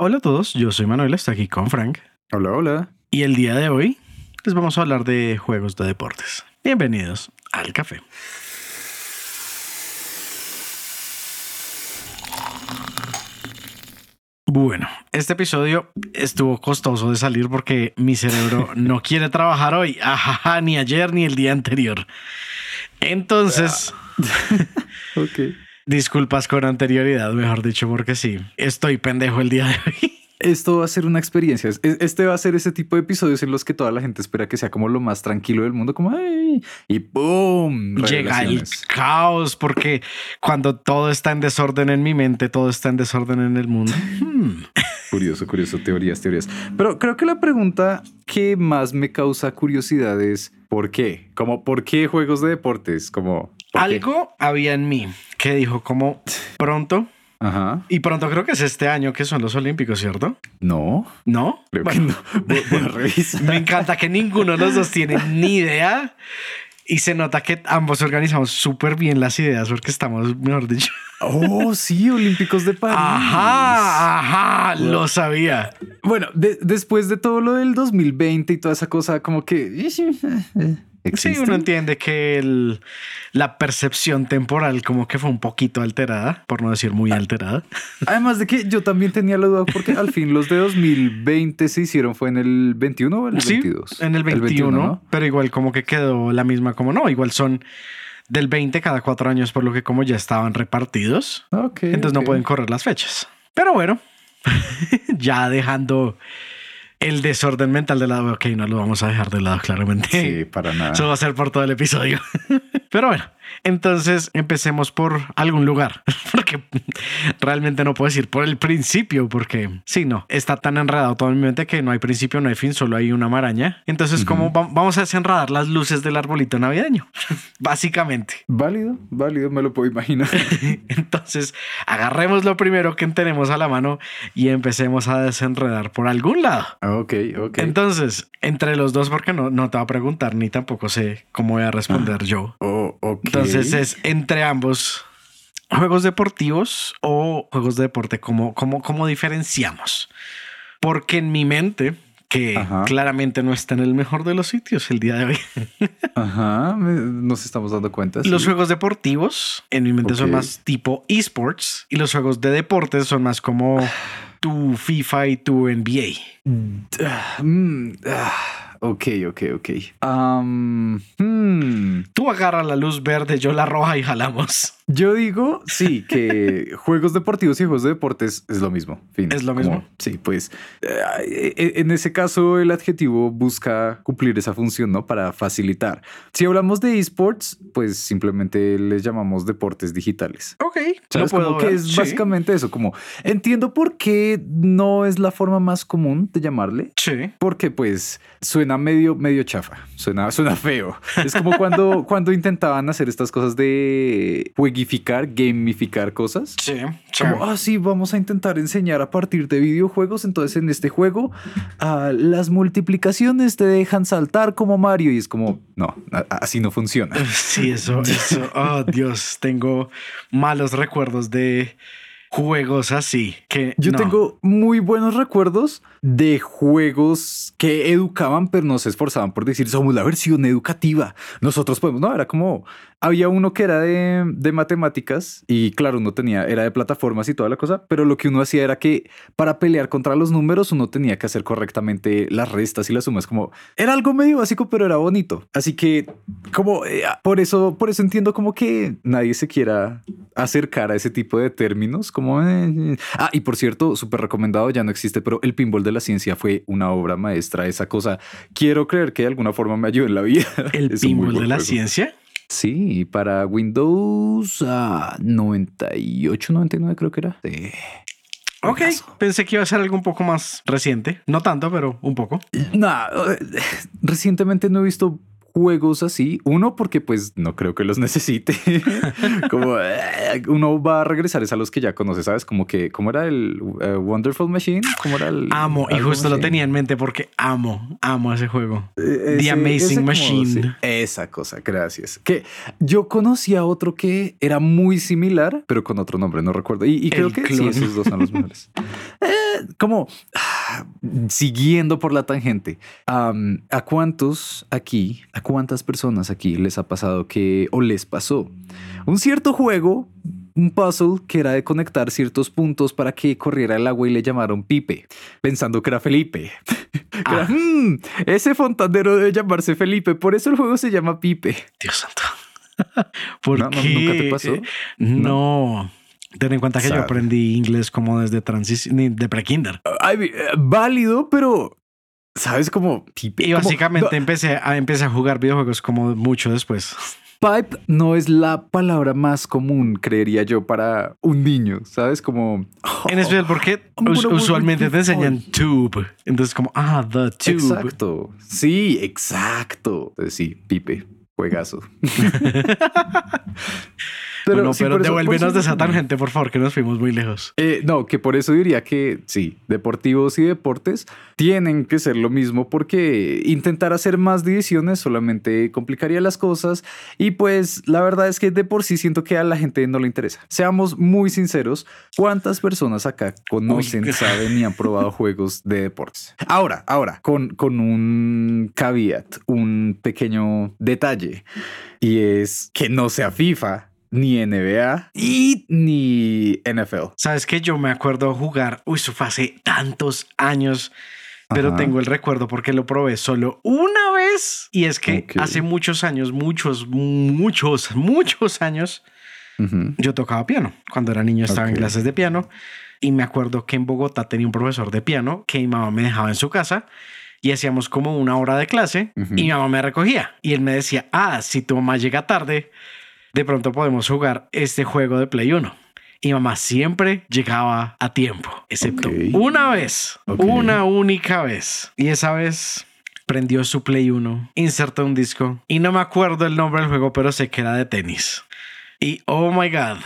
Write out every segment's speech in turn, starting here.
Hola a todos, yo soy Manuel, estoy aquí con Frank. Hola, hola. Y el día de hoy les vamos a hablar de juegos de deportes. Bienvenidos al café. Bueno, este episodio estuvo costoso de salir porque mi cerebro no quiere trabajar hoy, Ajaja, ni ayer ni el día anterior. Entonces, Ok. Disculpas con anterioridad, mejor dicho, porque sí, estoy pendejo el día de hoy. Esto va a ser una experiencia. Es- Este va a ser ese tipo de episodios en los que toda la gente espera que sea como lo más tranquilo del mundo, como ¡ay! y ¡boom! Llega el caos porque cuando todo está en desorden en mi mente, todo está en desorden en el mundo. Hmm. Curioso, curioso, teorías, teorías. Pero creo que la pregunta que más me causa curiosidad es ¿por qué? Como ¿por qué juegos de deportes? Como. Algo había en mí que dijo como pronto, Ajá. y pronto creo que es este año que son los Olímpicos, ¿cierto? No, ¿No? creo Bueno, que no. Me encanta que ninguno de los dos tiene ni idea. Y se nota que ambos organizamos súper bien las ideas porque estamos, mejor dicho. Oh, sí, Olímpicos de París. Ajá, ajá, lo sabía. Bueno, de- después de todo lo del 2020 y toda esa cosa, como que... Sí, ¿existen? uno entiende que el- la percepción temporal como que fue un poquito alterada, por no decir muy alterada. Además de que yo también tenía la duda porque al fin los de 2020 se hicieron fue en el 21 o el Sí, 22. en el 21, ¿no? pero igual como que quedó la misma como no, igual son del 20 cada cuatro años por lo que como ya estaban repartidos, Ok, entonces no ok. pueden correr las fechas. Pero bueno, ya dejando el desorden mental de lado, ok, no lo vamos a dejar de lado claramente. Sí, para nada. Eso va a ser por todo el episodio. Pero bueno, entonces empecemos por algún lugar, porque realmente no puedo decir por el principio, porque sí, no, está tan enredado todo en mi mente que no hay principio, no hay fin, solo hay una maraña. Entonces, ¿cómo va- vamos a desenredar las luces del arbolito navideño? Básicamente. Válido, válido, me lo puedo imaginar. Entonces, agarremos lo primero que tenemos a la mano y empecemos a desenredar por algún lado. ok, ok. Entonces, entre los dos, porque no, no te va a preguntar ni tampoco sé cómo voy a responder yo. Oh, ok. Entonces es entre ambos juegos deportivos o juegos de deporte, ¿cómo, cómo, cómo diferenciamos? Porque en mi mente, que Ajá. claramente no está en el mejor de los sitios el día de hoy, Ajá, nos estamos dando cuenta. sí. los juegos deportivos en mi mente son más tipo esports y los juegos de deportes son más como tu FIFA y tu NBA. Ok, ok, ok. Hmm. Tú agarra la luz verde, yo la roja y jalamos. Yo digo, sí, que juegos deportivos y juegos de deportes es lo mismo. Fin. ¿Es lo mismo? sí, pues eh, eh, en ese caso el adjetivo busca cumplir esa función, ¿no? Para facilitar. Si hablamos de esports, pues simplemente les llamamos deportes digitales. Ok, lo puedo Como que es sí. básicamente eso, como entiendo por qué no es la forma más común de llamarle, Sí. porque pues suena medio, medio chafa, suena, suena feo. Es como cuando, cuando intentaban hacer estas cosas de jueguificar, gamificar cosas. Sí, sí. Como, ah, sí, vamos a intentar enseñar a partir de videojuegos. Entonces, en este juego, ah, las multiplicaciones te dejan saltar como Mario. Y es como, no, así no funciona. Sí, eso, eso. Oh, Dios, tengo malos recuerdos de juegos así. Que Yo no. tengo muy buenos recuerdos de juegos que educaban, pero no se esforzaban por decir somos la versión educativa. Nosotros podemos, no, era como había uno que era de, de matemáticas y claro, uno tenía, era de plataformas y toda la cosa, pero lo que uno hacía era que para pelear contra los números uno tenía que hacer correctamente las restas y las sumas, como era algo medio básico, pero era bonito. Así que como eh, por eso, por eso entiendo como que nadie se quiera acercar a ese tipo de términos, como eh, eh. ah, y por cierto, súper recomendado, ya no existe, pero el pinball la ciencia fue una obra maestra. Esa cosa quiero creer que de alguna forma me ayudó en la vida. El pinball de la juego. ciencia. Sí, para Windows ah, 98, 99 creo que era. Sí. Ok, pensé que iba a ser algo un poco más reciente. No tanto, pero un poco. Nah, eh, recientemente no he visto juegos así. Uno, porque pues no creo que los necesite. como eh, uno va a regresar es a los que ya conoce, ¿sabes? Como que, ¿cómo era el eh, Wonderful Machine? ¿Cómo era el. Amo, y justo lo tenía en mente porque amo, amo ese juego. Eh, The Amazing como, Machine. sí, esa cosa, gracias. Que yo conocía otro que era muy similar, pero con otro nombre, no recuerdo. Y, y creo El que sí, esos dos son los mejores. Eh, como ah, siguiendo por la tangente. ¿A cuántos aquí, a cuántas personas aquí les ha pasado que, o les pasó, un cierto juego, un puzzle que era de conectar ciertos puntos para que corriera el agua y le llamaron Pipe, pensando que era Felipe? Que era, Ah. "Mm, ese fontanero debe llamarse Felipe, por eso el juego se llama Pipe. Dios santo. ¿Por No? ¿nunca te pasó? No. Ten en cuenta que yo aprendí inglés como desde transición, de prekinder. Eh, válido, pero ¿sabes Pipe? Y como- básicamente no, empecé a, empecé a jugar videojuegos como mucho después. Pipe no es la palabra más común, creería yo, para un niño, ¿sabes? Como... En especial porque us- usualmente te enseñan tube. Entonces como, ah, the tube. Exacto. Sí, exacto. Entonces, sí, Pipe, juegazo. Pero, sí, pero devuélvenos de esa tangente, por favor, que nos fuimos muy lejos. Eh, no, que por eso diría que sí, deportivos y deportes tienen que ser lo mismo porque intentar hacer más divisiones solamente complicaría las cosas y pues la verdad es que de por sí siento que a la gente no le interesa. Seamos muy sinceros, ¿cuántas personas acá conocen, Uy. saben y han probado juegos de deportes? Ahora, ahora, con, con un caveat, un pequeño detalle y es que no sea FIFA. Ni NBA y ni NFL. Sabes que yo me acuerdo jugar, uy, eso fue hace tantos años, pero Ajá. tengo el recuerdo porque lo probé solo una vez. Y es que hace muchos años, muchos, muchos, muchos años, yo tocaba piano. Cuando era niño estaba en clases de piano y me acuerdo que en Bogotá tenía un profesor de piano que mi mamá me dejaba en su casa y hacíamos como una hora de clase y mi mamá me recogía y él me decía, ah, si tu mamá llega tarde, de pronto podemos jugar este juego de Play 1. Y mamá siempre llegaba a tiempo, excepto una vez, una única vez. Y esa vez prendió su Play 1, insertó un disco y no me acuerdo el nombre del juego, pero sé que era de tenis. Y oh my god,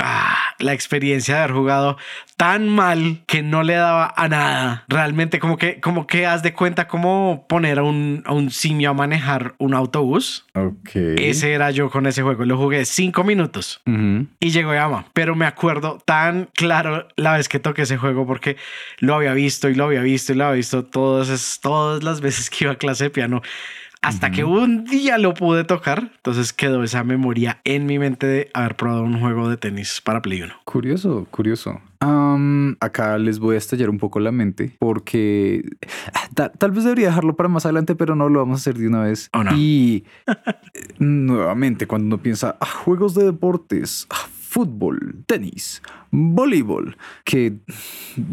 ah, la experiencia de haber jugado tan mal que no le daba a nada. Realmente como que, como que haz de cuenta cómo poner a un, a un simio a manejar un autobús. Ok. Ese era yo con ese juego. Lo jugué cinco minutos Ujú. y llegó Yama. Pero me acuerdo tan claro la vez que toqué ese juego porque lo había visto y lo había visto y lo había visto todas, todas las veces que iba a clase de piano. Hasta que un día lo pude tocar. Entonces quedó esa memoria en mi mente de haber probado un juego de tenis para Play 1. Curioso, curioso. Acá les voy a estallar un poco la mente porque ah, ta- tal vez debería dejarlo para más adelante, pero no lo vamos a hacer de una vez. Oh, no. Y eh, nuevamente, cuando uno piensa ah, juegos de deportes, ah, fútbol, tenis, voleibol, que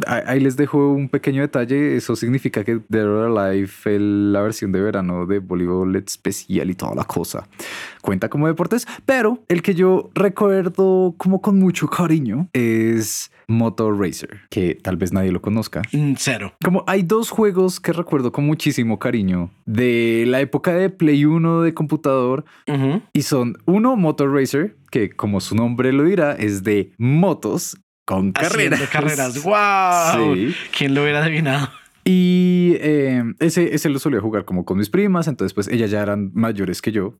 ahí les dejo un pequeño detalle. Eso significa que Dead or Alive, el- la versión de verano de voleibol especial y toda la cosa, cuenta como deportes, pero el que yo recuerdo como con mucho cariño es Motor Racer, que tal vez nadie lo conozca. Mm, Cero. Como hay dos juegos que recuerdo con muchísimo cariño de la época de Play 1 de computador y son uno Motor Racer, que como su nombre lo dirá, es de motos con Haciendo carreras. carreras. ¡Wow! Sí. ¿Quién lo hubiera adivinado? Y eh, ese, ese lo solía jugar como con mis primas, entonces pues ellas ya eran mayores que yo.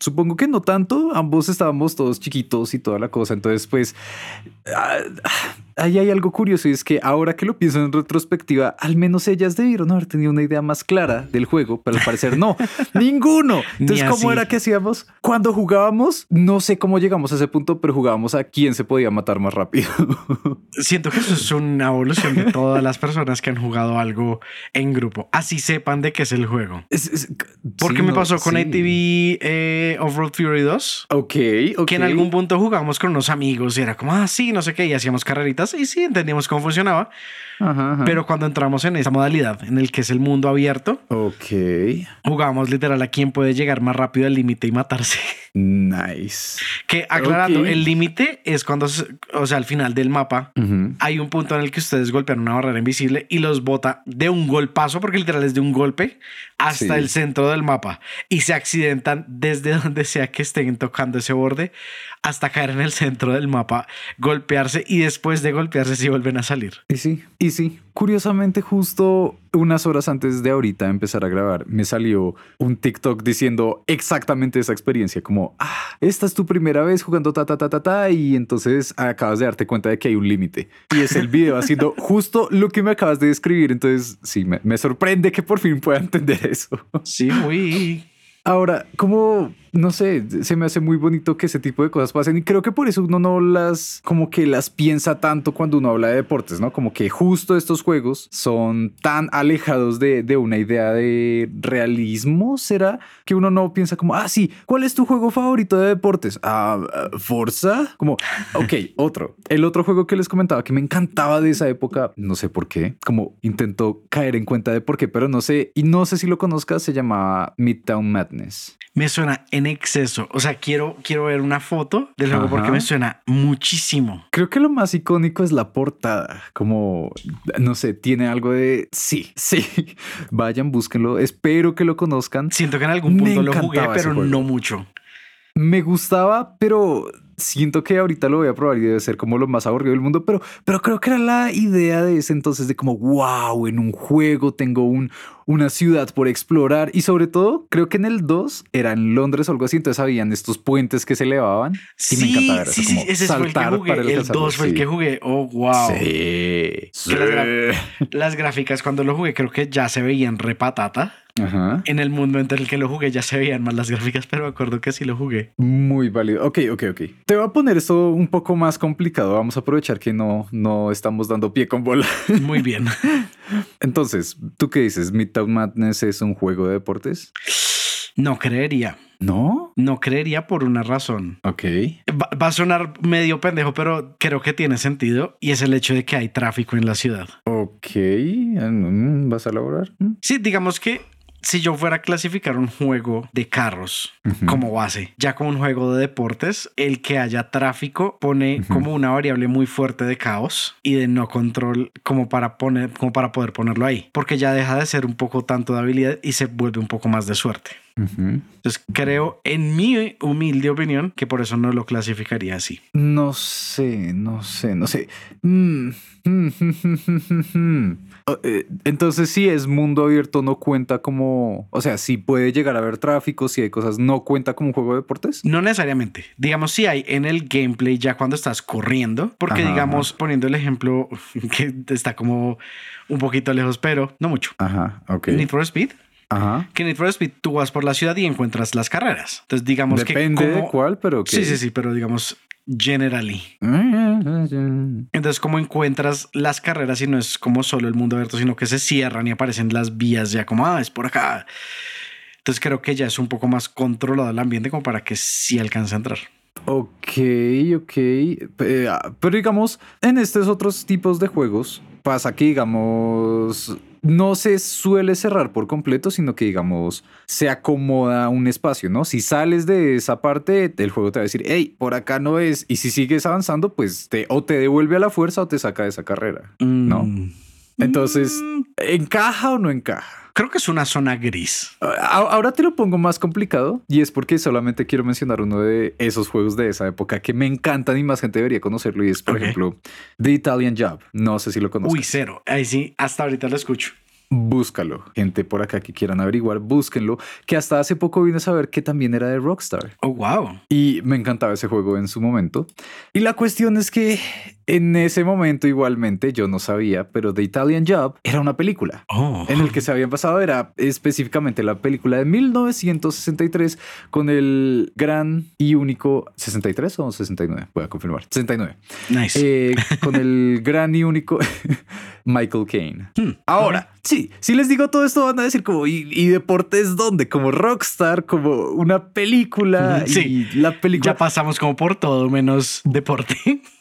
Supongo que no tanto, ambos estábamos todos chiquitos y toda la cosa, entonces pues ah, ahí hay algo curioso y es que ahora que lo pienso en retrospectiva, al menos ellas debieron haber tenido una idea más clara del juego, pero al parecer no, ninguno. Entonces, ¿cómo era que hacíamos? Cuando jugábamos, no sé cómo llegamos a ese punto, pero jugábamos a quién se podía matar más rápido. Siento que eso es una evolución de todas las personas que han jugado algo en grupo. Así sepan de qué es el juego. Es- es- Porque sí, me no, pasó con sí. ATV eh, Off-Road Fury 2. Ok, ok. Que en algún punto jugamos con unos amigos y era como, ah, sí, no sé qué, y hacíamos carreritas y sí, entendíamos cómo funcionaba. Ajá, ajá. Pero cuando entramos en esta modalidad, en el que es el mundo abierto, Ok. jugábamos literal a quién puede llegar más rápido al límite y matarse. Nice. Que aclarando, Ok. el límite es cuando, o sea, al final del mapa, Ujú. hay un punto en el que ustedes golpean una barrera invisible y los bota de un golpazo, porque literal es de un golpe, hasta Sí. el centro del mapa y se accidentan desde donde sea que estén tocando ese borde hasta caer en el centro del mapa, golpearse y después de golpearse sí vuelven a salir. Y sí, y sí. Curiosamente justo unas horas antes de ahorita empezar a grabar, me salió un TikTok diciendo exactamente esa experiencia, como, ah, esta es tu primera vez jugando ta, ta, ta, ta, ta, y entonces acabas de darte cuenta de que hay un límite. Y es el video haciendo justo lo que me acabas de describir. Entonces, sí, me, me sorprende que por fin pueda entender eso. Sí, muy... Ahora, como no sé, se me hace muy bonito que ese tipo de cosas pasen y creo que por eso uno no las, como que las piensa tanto cuando uno habla de deportes, ¿no? Como que justo estos juegos son tan alejados de, de una idea de realismo, ¿será? Que uno no piensa como, ah, sí, ¿cuál es tu juego favorito de deportes? Ah, Forza. Como, ok, otro. El otro juego que les comentaba que me encantaba de esa época, no sé por qué, como intento caer en cuenta de por qué, pero no sé, y no sé si lo conozcas, se llamaba Midtown Madness. Me suena en exceso. O sea, quiero, quiero ver una foto del juego porque me suena muchísimo. Creo que lo más icónico es la portada. Como, no sé, tiene algo de sí, sí. Vayan, búsquenlo. Espero que lo conozcan. Siento que en algún punto lo jugué, pero no mucho. Me gustaba, pero siento que ahorita lo voy a probar y debe ser como lo más aburrido del mundo, pero, pero creo que era la idea de ese entonces de como, wow, en un juego tengo un, una ciudad por explorar y sobre todo creo que en el 2 era en Londres o algo así, entonces habían estos puentes que se elevaban y me encantaba sí, sí, ese fue el que jugué, el, 2 fue el que jugué, oh wow. Sí, Las, las, gráficas cuando lo jugué creo que ya se veían repatata. Ajá. En el mundo entre el que lo jugué ya se veían más las gráficas, pero me acuerdo que sí lo jugué. Muy válido. Ok, ok, ok. Te voy a poner esto un poco más complicado. Vamos a aprovechar que no, no estamos dando pie con bola. Muy bien. Entonces, ¿tú qué dices? ¿Midtown Madness es un juego de deportes? No creería. ¿No? No creería por una razón. Ok. Va, va, a sonar medio pendejo, pero creo que tiene sentido y es el hecho de que hay tráfico en la ciudad. Ok. Mm, ¿Vas a? Mm. Sí, digamos que si yo fuera a clasificar un juego de carros uh -huh. como base, ya como un juego de deportes, el que haya tráfico pone uh -huh. como una variable muy fuerte de caos y de no control como para poner, como para poder ponerlo ahí, porque ya deja de ser un poco tanto de habilidad y se vuelve un poco más de suerte. Uh -huh. Entonces creo, en mi humilde opinión, que por eso no lo clasificaría así. No sé, no sé, no sé. Mm. Entonces, si es mundo abierto, no cuenta como. O sea, si puede llegar a haber tráfico, si hay cosas, ¿no cuenta como un juego de deportes? No necesariamente. Digamos, si hay en el gameplay ya cuando estás corriendo, porque ajá, digamos, ajá. poniendo el ejemplo que está como un poquito lejos, pero no mucho. Ajá, ok. Need for Speed. Ajá. Que Need for Speed tú vas por la ciudad y encuentras las carreras. Entonces, digamos Depende que. Como... de cuál, pero. Sí, sí, sí, pero digamos, generally. Entonces, ¿cómo encuentras las carreras y no es como solo el mundo abierto, sino que se cierran y aparecen las vías ya como, ah, es por acá? Entonces creo que ya es un poco más controlado el ambiente como para que sí alcance a entrar. Ok, ok. Pero digamos, en estos otros tipos de juegos pasa que, digamos, no se suele cerrar por completo, sino que, digamos, se acomoda un espacio, ¿no? Si sales de esa parte, el juego te va a decir, hey, por acá no es. Y si sigues avanzando, pues te, o te devuelve a la fuerza o te saca de esa carrera, ¿no? Mm. Entonces, ¿encaja o no encaja? Creo que es una zona gris. Ahora te lo pongo más complicado y es porque solamente quiero mencionar uno de esos juegos de esa época que me encantan y más gente debería conocerlo y es, por okay. ejemplo, The Italian Job. No sé si lo conozco. Uy, cero. Ahí sí, hasta ahorita lo escucho búscalo. Gente por acá que quieran averiguar, búsquenlo. Que hasta hace poco vine a saber que también era de Rockstar. Oh, wow. Y me encantaba ese juego en su momento. Y la cuestión es que en ese momento igualmente yo no sabía, pero The Italian Job era una película. Oh. En el que se habían pasado era específicamente la película de 1963 con el gran y único 63 o 69, voy a confirmar. 69. Nice. Eh, con el gran y único Michael Caine. Hmm. Ahora, sí, si les digo todo esto van a decir como ¿y, y deportes dónde? Como Rockstar, como una película sí. y la película ya pasamos como por todo menos deporte.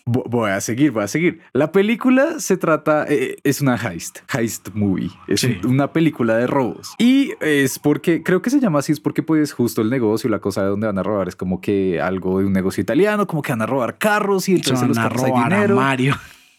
Voy a seguir, voy a seguir. La película se trata, eh, es una heist, heist movie. Es sí. una película de robos. Y es porque, creo que se llama así, es porque pues justo el negocio, la cosa de donde van a robar es como que algo de un negocio italiano, como que van a robar carros y entonces Son los carros a robar hay dinero. A Mario.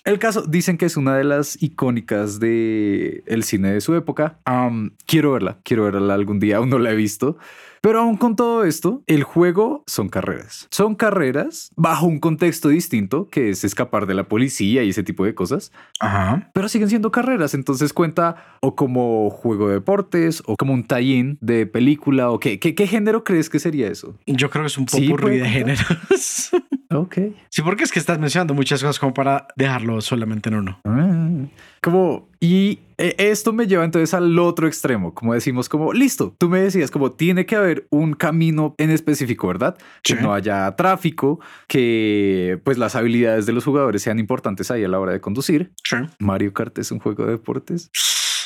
El caso, dicen que es una de las icónicas de el cine de su época. Um, quiero verla, quiero verla algún día, aún no la he visto. Pero aún con todo esto, el juego son carreras. Son carreras bajo un contexto distinto, que es escapar de la policía y ese tipo de cosas. Ajá. Pero siguen siendo carreras, entonces cuenta o como juego de deportes o como un tie-in de película o qué, qué, qué género crees que sería eso? Yo creo que es un Sí, popurrí puede de géneros. Ok. Sí, porque es que estás mencionando muchas cosas como para dejarlo solamente en uno. Ah, Como, y eh, esto me lleva entonces al otro extremo, como decimos, como, listo, tú me decías, como tiene que haber un camino en específico, ¿verdad? Que no haya tráfico, que pues las habilidades de los jugadores sean importantes ahí a la hora de conducir. Mario Kart es un juego de deportes.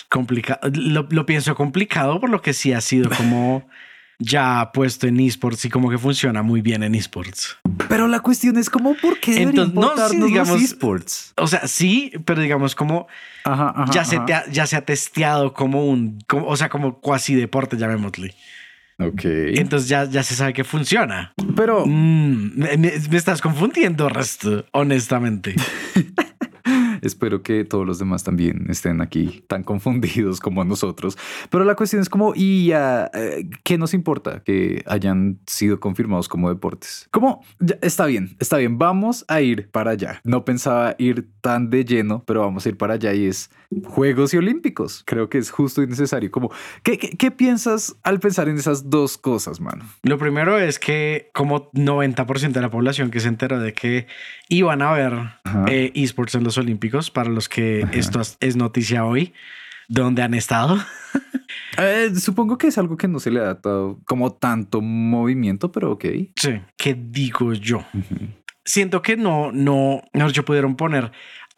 Complicado. Lo, lo pienso complicado por lo que sí ha sido como ya puesto en esports y como que funciona muy bien en esports. Pero la cuestión es como, ¿por qué Entonces, no, sí, digamos- los esports? O sea, sí, pero digamos como Ajá, ajá, ya, se te ha, ya se ha testeado como un, como- o sea, como cuasi deporte, llamémosle. Ok. Entonces ya, ya se sabe que funciona. Pero Mm, me, me- me estás confundiendo, resto, honestamente. Espero que todos los demás también estén aquí tan confundidos como nosotros. Pero la cuestión es como, ¿y eh, qué nos importa que hayan sido confirmados como deportes? Como, está bien, está bien, vamos a ir para allá. No pensaba ir tan de lleno, pero vamos a ir para allá y es Juegos y Olímpicos. Creo que es justo y necesario. Como, ¿qué, qué, qué piensas al pensar en esas dos cosas, mano? Lo primero es que como 90% de la población que se enteró de que iban a haber eh, esports en los Olímpicos, para los que Ajá. esto es- es noticia hoy, ¿dónde han estado? Eh, supongo que es algo que no se le ha dado como tanto movimiento, pero ok. Sí. ¿Qué digo yo? Siento que no, no, no, yo pudieron poner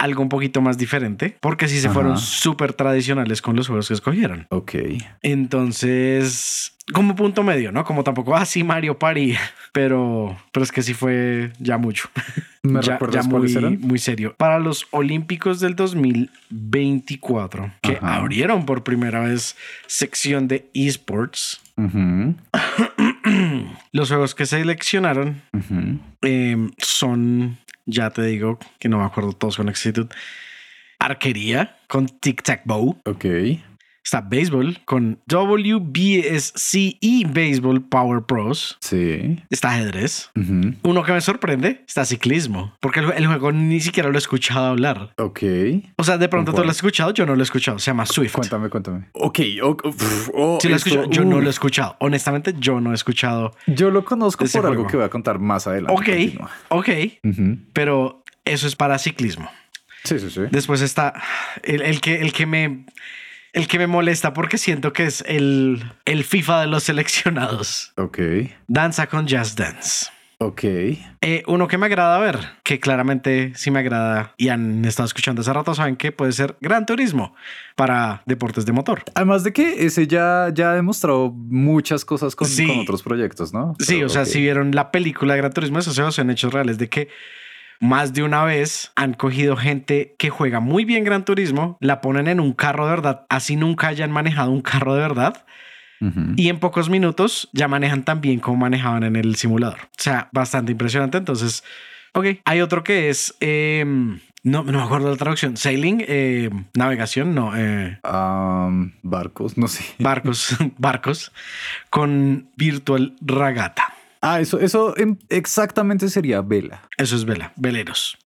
algo un poquito más diferente, porque sí se Ajá. fueron súper tradicionales con los juegos que escogieron. Ok. Entonces, como punto medio, ¿no? Como tampoco así Mario Party, pero, pero es que sí fue ya mucho. ¿Me ya, recuerdas ya cuáles muy, eran? muy serio. Para los Olímpicos del 2024, que Ajá. abrieron por primera vez sección de esports, los juegos que seleccionaron eh, son, ya te digo, que no me acuerdo todos con exactitud, arquería con Tic Tac Bow. Ok. Está béisbol con WBSCE E Baseball Power Pros. Sí. Está ajedrez. Uno que me sorprende está ciclismo, porque el, el juego ni siquiera lo he escuchado hablar. Ok. O sea, de pronto ¿Con tú lo has escuchado, yo no lo he escuchado. Se llama Swift. Cuéntame, cuéntame. Ok. uf, oh, Si lo he esto, escuchado, yo no lo he escuchado. Honestamente, yo no he escuchado. Yo lo conozco por algo que voy a contar más adelante. Ok, Continúa. ok, pero eso es para ciclismo. Sí, sí, sí. Después está el, el que, el que me. El que me molesta porque siento que es el, el FIFA de los seleccionados. Ok. Danza con Jazz Dance. Ok. Eh, uno que me agrada ver, que claramente sí me agrada y han estado escuchando hace rato, saben que puede ser Gran Turismo para deportes de motor. Además de que ese ya, ya ha demostrado muchas cosas con, Sí. con otros proyectos, ¿no? Sí, o sea, si vieron la película de Gran Turismo, esos se basan en hechos reales de que más de una vez han cogido gente que juega muy bien Gran Turismo, la ponen en un carro de verdad, así nunca hayan manejado un carro de verdad, y en pocos minutos ya manejan tan bien como manejaban en el simulador. O sea, bastante impresionante. Entonces, ok. Hay otro que es, eh, no, no me acuerdo la traducción, sailing, eh, navegación, no, eh, Am, barcos, no sé. barcos, barcos, con virtual regata. Ah, eso, eso exactamente sería vela. Eso es vela, veleros.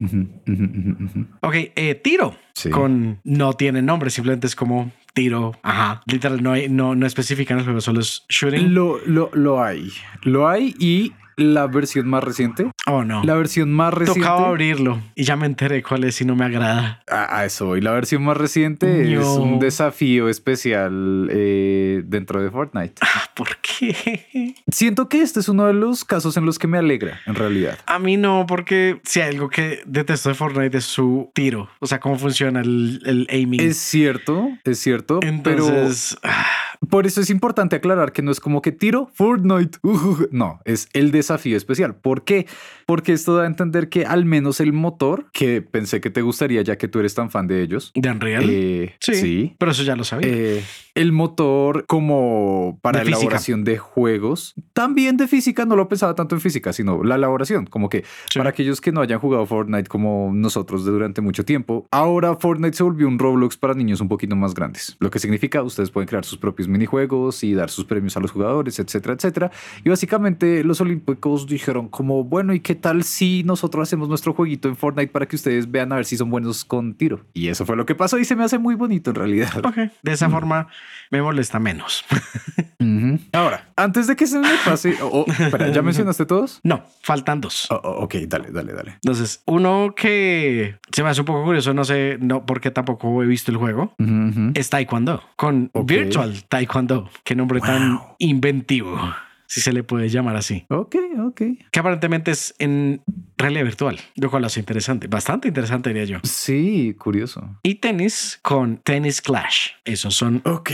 Ok, eh, tiro. Sí. Con no tiene nombre, simplemente es como tiro. Ajá. Literal, no, hay, no, no especifican el juego, solo es shooting. Lo, lo, lo hay. Lo hay y la versión más reciente. Oh, no. La versión más reciente. Tocaba abrirlo y ya me enteré cuál es y no me agrada. A, a eso voy. La versión más reciente es un desafío especial eh, dentro de Fortnite. Ah, ¿Por qué? Siento que este es uno de los casos en los que me alegra, en realidad. A mí no, porque si hay algo que detesto de Fortnite es su tiro. O sea, cómo funciona el, el aiming. Es cierto, es cierto, Entonces, ah, pero por eso es importante aclarar que no es como que tiro Fortnite. Uh, no, es el desafío especial. ¿Por qué? Porque esto da a entender que al menos el motor, que pensé que te gustaría ya que tú eres tan fan de ellos. de Unreal. eh, sí, sí. Pero eso ya lo sabía. Eh, el motor como para De física. elaboración de juegos, también de física, no lo pensaba tanto en física, sino la elaboración, como que Sí. para aquellos que no hayan jugado Fortnite como nosotros durante mucho tiempo, ahora Fortnite se volvió un Roblox para niños un poquito más grandes, lo que significa ustedes pueden crear sus propios minijuegos minijuegos y dar sus premios a los jugadores, etcétera, etcétera. Y básicamente los olímpicos dijeron como, bueno, ¿y qué tal si nosotros hacemos nuestro jueguito en Fortnite para que ustedes vean a ver si son buenos con tiro? Y eso fue lo que pasó y se me hace muy bonito en realidad. Ok, de esa forma me molesta menos. Ahora, antes de que se me pase, oh, oh, espera, ¿ya mencionaste todos? No, faltan dos. Oh, oh, ok, dale, dale, dale. Entonces, uno que se me hace un poco curioso, no sé, no, porque tampoco he visto el juego, Ujú, ujú. es Taekwondo, con Ok. Virtual Taekwondo. Qué nombre tan inventivo, si se le puede llamar así. Ok, ok. Que aparentemente es en realidad virtual, lo cual hace interesante, bastante interesante diría yo. Sí, curioso. Y tenis con Tennis Clash. Esos son Ok.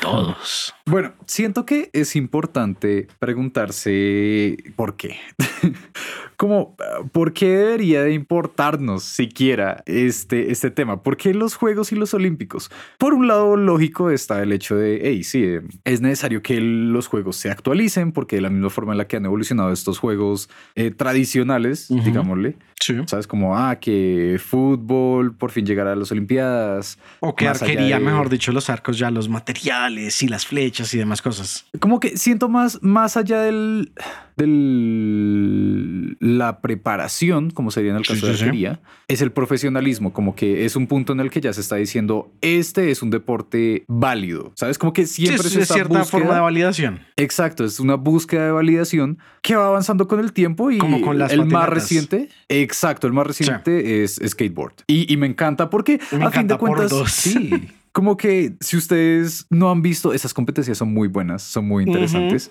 todos. Bueno, siento que es importante preguntarse por qué. Como, ¿por qué debería de importarnos siquiera este, este tema? ¿Por qué los Juegos y los Olímpicos? Por un lado, lógico está el hecho de, hey, sí, eh, es necesario que los Juegos se actualicen porque de la misma forma en la que han evolucionado estos Juegos eh, tradicionales, Ujú. digámosle, Sí. ¿sabes? Como, ah, que fútbol por fin llegará a las Olimpiadas. O que arquería, de- mejor dicho, los arcos, ya los materiales y las flechas y demás cosas. Como que siento más, más allá del, del la preparación, como sería en el Sí, caso sí, de sí. arquería, es el profesionalismo, como que es un punto en el que ya se está diciendo, este es un deporte válido, ¿sabes? Como que Sí, siempre es es de esta cierta búsqueda- forma de validación. Exacto, es una búsqueda de validación que va avanzando con el tiempo y Como con las el más reciente, exacto, el más reciente es skateboard. Y, y me encanta porque Me a fin de encanta por cuentas, dos. sí. Como que si ustedes no han visto, esas competencias son muy buenas, son muy interesantes.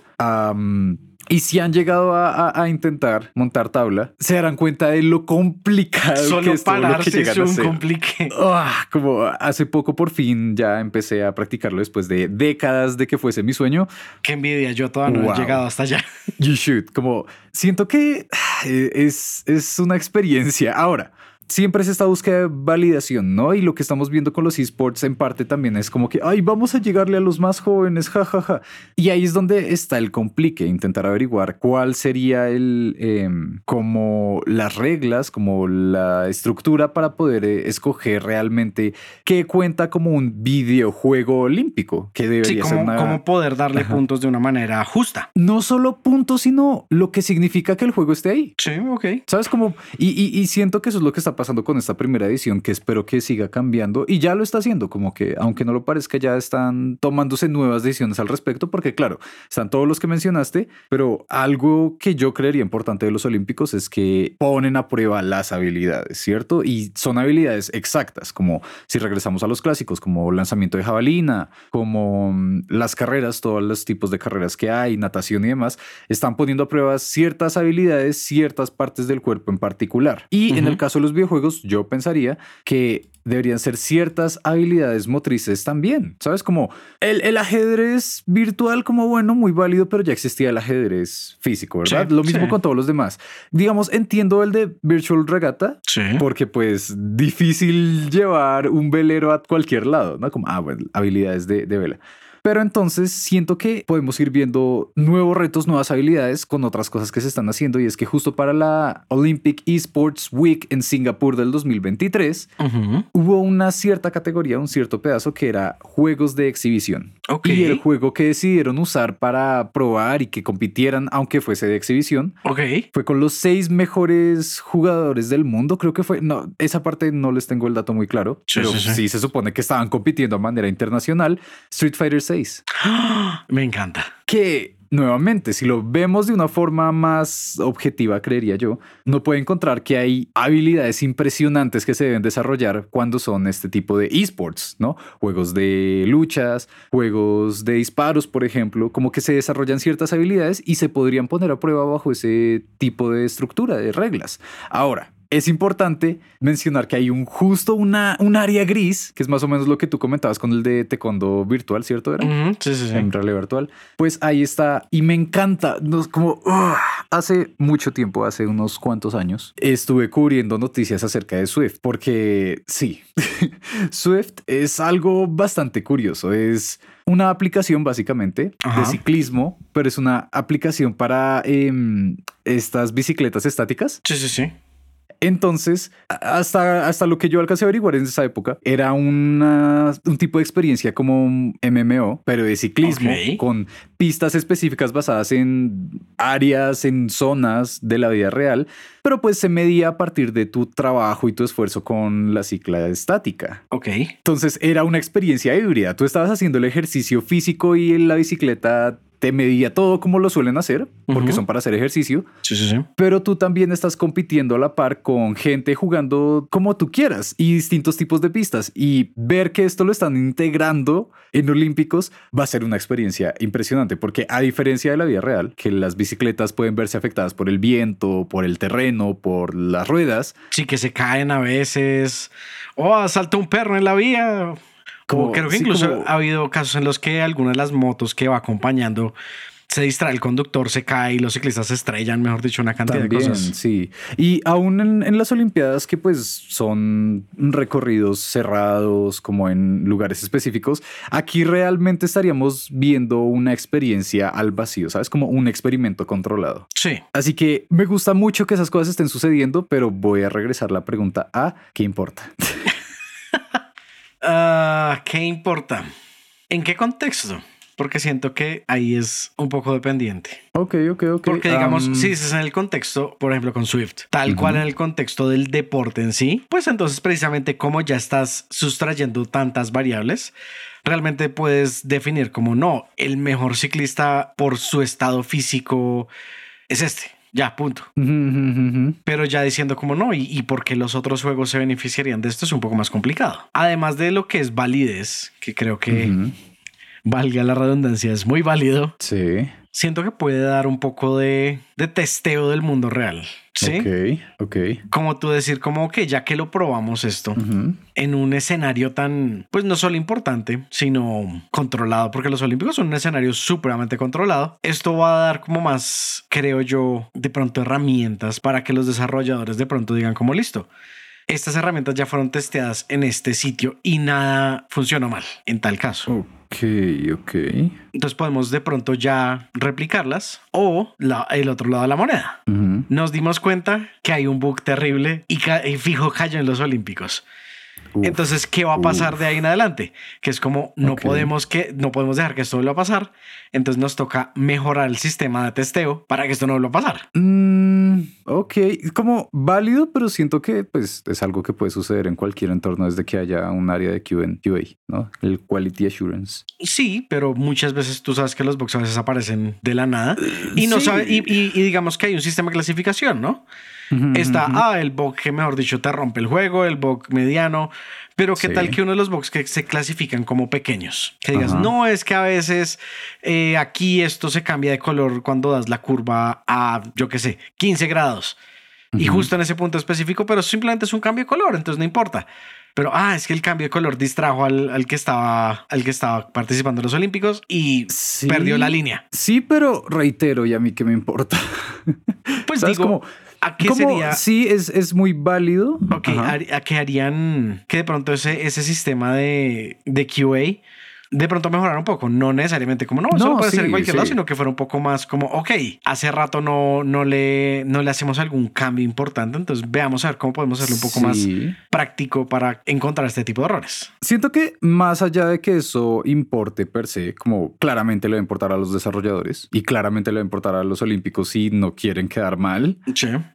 Y si han llegado a, a- a intentar montar tabla, se darán cuenta de lo complicado que Solo es todo lo que llegan es a hacer. Ah, como hace poco por fin ya empecé a practicarlo después de décadas de que fuese mi sueño. Qué envidia, yo todavía no Wow. he llegado hasta allá. You should. Como siento que ah, es, es una experiencia. Ahora, siempre es esta búsqueda de validación, ¿no? Y lo que estamos viendo con los esports en parte también es como que, ay, vamos a llegarle a los más jóvenes, jajaja. Y ahí es donde está el complique, intentar averiguar cuál sería el, em, como las reglas, como la estructura para poder eh, escoger realmente qué cuenta como un videojuego olímpico, que debería Sí, ser como, una... como poder darle Ajá. puntos de una manera justa. no solo puntos, sino lo que significa que el juego esté ahí. Sí, ok. ¿Sabes cómo? Y, y- y siento que eso es lo que está pasando con esta primera edición, que espero que siga cambiando y ya lo está haciendo, como que aunque no lo parezca, ya están tomándose nuevas decisiones al respecto, porque claro, están todos los que mencionaste, pero algo que yo creería importante de los Olímpicos es que ponen a prueba las habilidades, ¿cierto? Y son habilidades exactas, como si regresamos a los clásicos, como lanzamiento de jabalina, como mm, las carreras, todos los tipos de carreras que hay, natación y demás, están poniendo a prueba ciertas habilidades, ciertas partes del cuerpo en particular. Y en Ujú. el caso de los videojuegos, yo pensaría que deberían ser ciertas habilidades motrices también. ¿Sabes? Como el, el ajedrez virtual, como bueno, muy válido, pero ya existía el ajedrez físico, ¿verdad? Sí, Lo mismo sí. con todos los demás. Digamos, entiendo el de Virtual Regatta, Sí. porque pues difícil llevar un velero a cualquier lado, ¿no? Como, ah, bueno, habilidades de, de vela. Pero entonces siento que podemos ir viendo nuevos retos, nuevas habilidades con otras cosas que se están haciendo y es que justo para la Olympic Esports Week en Singapur del 2023 Ujú. hubo una cierta categoría, un cierto pedazo que era juegos de exhibición. Ok. Y el juego que decidieron usar para probar y que compitieran, aunque fuese de exhibición, Ok. fue con los seis mejores jugadores del mundo, creo que fue. No, esa parte no les tengo el dato muy claro, Sí, pero sí, sí, sí. se supone que estaban compitiendo a manera internacional. Street Fighter 6, Me encanta. que nuevamente, si lo vemos de una forma más objetiva, creería yo, no puede encontrar que hay habilidades impresionantes que se deben desarrollar cuando son este tipo de esports, ¿no? Juegos de luchas, juegos de disparos, por ejemplo, como que se desarrollan ciertas habilidades y se podrían poner a prueba bajo ese tipo de estructura, de reglas. Ahora, es importante mencionar que hay un justo una, un área gris, que es más o menos lo que tú comentabas con el de taekwondo virtual, ¿cierto? Era? Sí, sí, sí. en realidad virtual. Pues ahí está y me encanta. No, como hace mucho tiempo, hace unos cuantos años, estuve cubriendo noticias acerca de Swift porque sí, Swift es algo bastante curioso. Es una aplicación básicamente Ajá. de ciclismo, pero es una aplicación para em, estas bicicletas estáticas. Sí, sí, sí. Entonces, hasta, hasta lo que yo alcancé a averiguar en esa época, era una, un tipo de experiencia como un MMO, pero de ciclismo, con pistas específicas basadas en áreas, en zonas de la vida real, pero pues se medía a partir de tu trabajo y tu esfuerzo con la cicla estática. Ok. Entonces era una experiencia híbrida. Tú estabas haciendo el ejercicio físico y en la bicicleta te medía todo como lo suelen hacer, porque son para hacer ejercicio, Sí, sí, sí. pero tú también estás compitiendo a la par con gente jugando como tú quieras y distintos tipos de pistas. Y ver que esto lo están integrando en Olímpicos va a ser una experiencia impresionante, porque a diferencia de la vida real, que las bicicletas pueden verse afectadas por el viento, por el terreno, por las ruedas, Sí, que se caen a veces. O asalta un perro en la vía. Como creo que sí, incluso como- ha habido casos en los que algunas de las motos que va acompañando se distrae el conductor, se cae y los ciclistas se estrellan, mejor dicho, una cantidad También, de cosas. sí. Y aún en, en las Olimpiadas, que pues son recorridos cerrados, como en lugares específicos, aquí realmente estaríamos viendo una experiencia al vacío, ¿sabes? Como un experimento controlado. Sí. Así que me gusta mucho que esas cosas estén sucediendo, pero voy a regresar la pregunta a ¿qué importa? Ah, ¿Qué importa? ¿En qué contexto? Porque siento que ahí es un poco dependiente. Ok, ok, ok. Porque digamos, Am, si dices en el contexto, por ejemplo, con Swift, tal cual en el contexto del deporte en sí, pues entonces precisamente como ya estás sustrayendo tantas variables, realmente puedes definir como no, el mejor ciclista por su estado físico es este. Ya, punto. Pero ya diciendo como no, y, y por qué los otros juegos se beneficiarían de esto es un poco más complicado. Además de lo que es validez, que creo que valga la redundancia, es muy válido. Sí. Siento que puede dar un poco de, de testeo del mundo real. Sí. Ok, ok. Como tú decir, como que ya que lo probamos esto en un escenario tan, pues no solo importante, sino controlado, porque los Olímpicos son un escenario supremamente controlado. Esto va a dar como más, creo yo, de pronto herramientas para que los desarrolladores de pronto digan como listo. Estas herramientas ya fueron testeadas en este sitio y nada funcionó mal en tal caso. Ok, ok. Entonces podemos de pronto ya replicarlas o la- el otro lado de la moneda. Ujú. Nos dimos cuenta que hay un bug terrible y, ca- y fijo cayó en los Olímpicos. Uf, Entonces, ¿qué va a pasar uf. de ahí en adelante? Que es como no Ok. podemos que no podemos dejar que esto vuelva a pasar. Entonces nos toca mejorar el sistema de testeo para que esto no vuelva a pasar. Mm, ok, como válido, pero siento que pues es algo que puede suceder en cualquier entorno desde que haya un área de QA, QA, ¿no? El Quality Assurance. Sí, pero muchas veces tú sabes que los bugs a veces aparecen de la nada y no sí. sabe y, y- y digamos que hay un sistema de clasificación, ¿no? Está, Ujú. ah, el bug que mejor dicho te rompe el juego, el bug mediano, pero qué Sí. tal que uno de los bugs que se clasifican como pequeños, que digas, no, es que a veces eh, aquí esto se cambia de color cuando das la curva a, yo qué sé, 15 grados. Y justo en ese punto específico, pero simplemente es un cambio de color, entonces no importa. Pero, ah, es que el cambio de color distrajo al, al que, estaba, al que estaba participando en los Olímpicos y Sí. perdió la línea. Sí, pero reitero, y a mí que me importa. Pues ¿Sabes digo, cómo- ¿a qué cómo sería? Sí, es, es muy válido. Ok, Ajá. ¿a qué harían que de pronto ese, ese sistema de, de QA de pronto mejorar un poco? No necesariamente como no, eso No, lo puede sí, en cualquier lado, sino que fuera un poco más como, ok, hace rato no, no, le, no le hacemos algún cambio importante, entonces veamos a ver cómo podemos hacerlo un poco más práctico para encontrar este tipo de errores. Siento que más allá de que eso importe per se, como claramente le va a importar a los desarrolladores y claramente le va a importar a los olímpicos si no quieren quedar mal,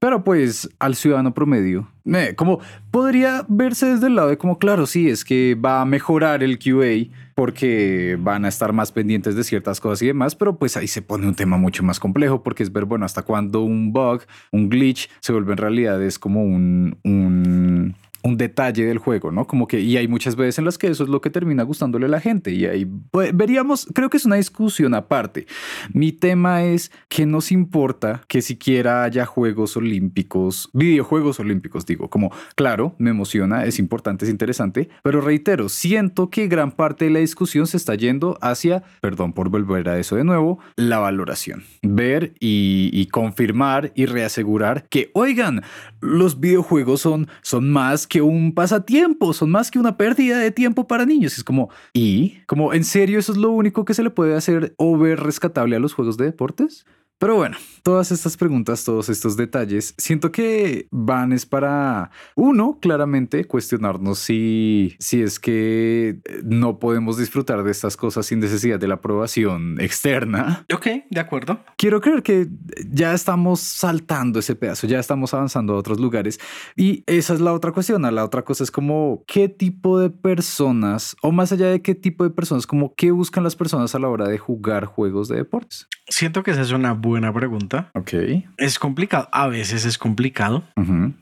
pero pues al ciudadano promedio, como podría verse desde el lado de como, claro, sí, es que va a mejorar el QA porque van a estar más pendientes de ciertas cosas y demás, pero pues ahí se pone un tema mucho más complejo porque es ver, bueno, hasta cuando un bug, un glitch se vuelve en realidad es como un... un un detalle del juego, ¿no? Como que, y hay muchas veces en las que eso es lo que termina gustándole a la gente. Y ahí veríamos, creo que es una discusión aparte. Mi tema es que nos importa que siquiera haya juegos olímpicos, videojuegos olímpicos, digo, como, claro, me emociona, es importante, es interesante, pero reitero, siento que gran parte de la discusión se está yendo hacia, perdón por volver a eso de nuevo, la valoración. Ver y, y confirmar y reasegurar que, oigan, los videojuegos son, son más que un pasatiempo, son más que una pérdida de tiempo para niños. Es como, ¿y? Como, ¿en serio eso es lo único que se le puede hacer o ver rescatable a los juegos de deportes? Pero bueno, todas estas preguntas, todos estos detalles, siento que van es para, uno, claramente cuestionarnos si, si es que no podemos disfrutar de estas cosas sin necesidad de la aprobación externa. Ok, de acuerdo. Quiero creer que ya estamos saltando ese pedazo, ya estamos avanzando a otros lugares. Y esa es la otra cuestión. La otra cosa es como qué tipo de personas, o más allá de qué tipo de personas, como qué buscan las personas a la hora de jugar juegos de deportes. Siento que esa es una buena pregunta. Ok. Es complicado, a veces es complicado,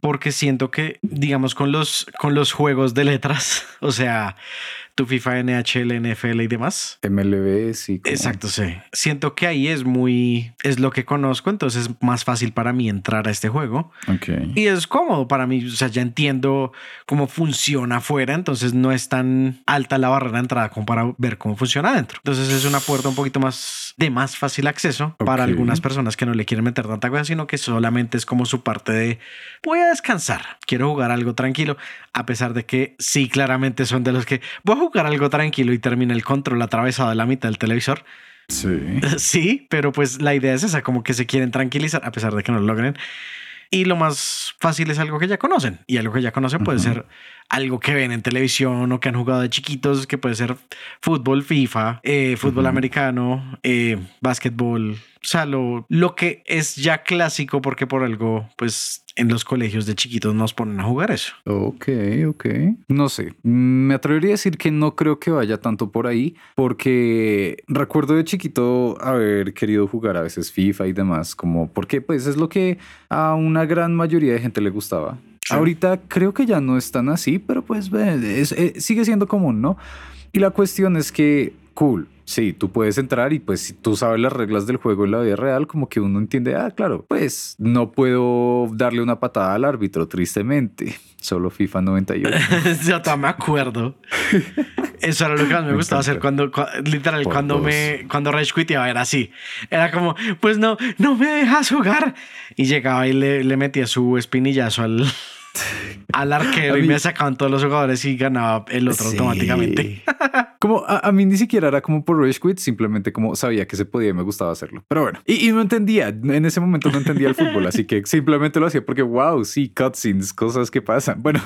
porque siento que, digamos, con los, con los juegos de letras, o sea, tu FIFA, NHL, NFL y demás. MLB, sí. como- Exacto, sí. Siento que ahí es muy, es lo que conozco, entonces es más fácil para mí entrar a este juego. Ok. Y es cómodo para mí, o sea, ya entiendo cómo funciona afuera, entonces no es tan alta la barrera de entrada como para ver cómo funciona adentro. Entonces es una puerta un poquito más de más fácil acceso para algunas personas que no le quieren meter tanta cosa, sino que solamente es como su parte de voy a descansar, quiero jugar algo tranquilo, a pesar de que sí, claramente son de los que voy a jugar algo tranquilo y termina el control atravesado de la mitad del televisor. Sí. Sí, pero pues la idea es esa, como que se quieren tranquilizar a pesar de que no lo logren. Y lo más fácil es algo que ya conocen. Y algo que ya conocen puede ser algo que ven en televisión o que han jugado de chiquitos, que puede ser fútbol, FIFA, eh, fútbol americano, eh, básquetbol. O sea, lo, lo que es ya clásico porque por algo, pues en los colegios de chiquitos nos ponen a jugar eso. Ok, ok. No sé, me atrevería a decir que no creo que vaya tanto por ahí, porque recuerdo de chiquito haber querido jugar a veces FIFA y demás, como porque pues es lo que a una gran mayoría de gente le gustaba. Sí. Ahorita creo que ya no es tan así, pero pues ve, es- eh, sigue siendo común, ¿no? Y la cuestión es que, cool, sí, tú puedes entrar y pues si tú sabes las reglas del juego en la vida real, como que uno entiende, ah, claro, pues no puedo darle una patada al árbitro, tristemente. Solo FIFA 98. Yo todavía me acuerdo. Eso era lo que más me, Me gustaba hacer cuando, cua- literal, Por cuando dos. me, cuando Rage quiteaba era así. Era como, pues no, no me dejas jugar. Y llegaba y le, le metía su espinillazo al, al arquero y me sacaban todos los jugadores y ganaba el otro Sí. automáticamente. Como a, a mí ni siquiera era como por Rage Quit, simplemente como sabía que se podía y me gustaba hacerlo. Pero bueno, y, y no entendía, en ese momento no entendía el fútbol, así que simplemente lo hacía porque wow, sí, cutscenes, cosas que pasan. Bueno,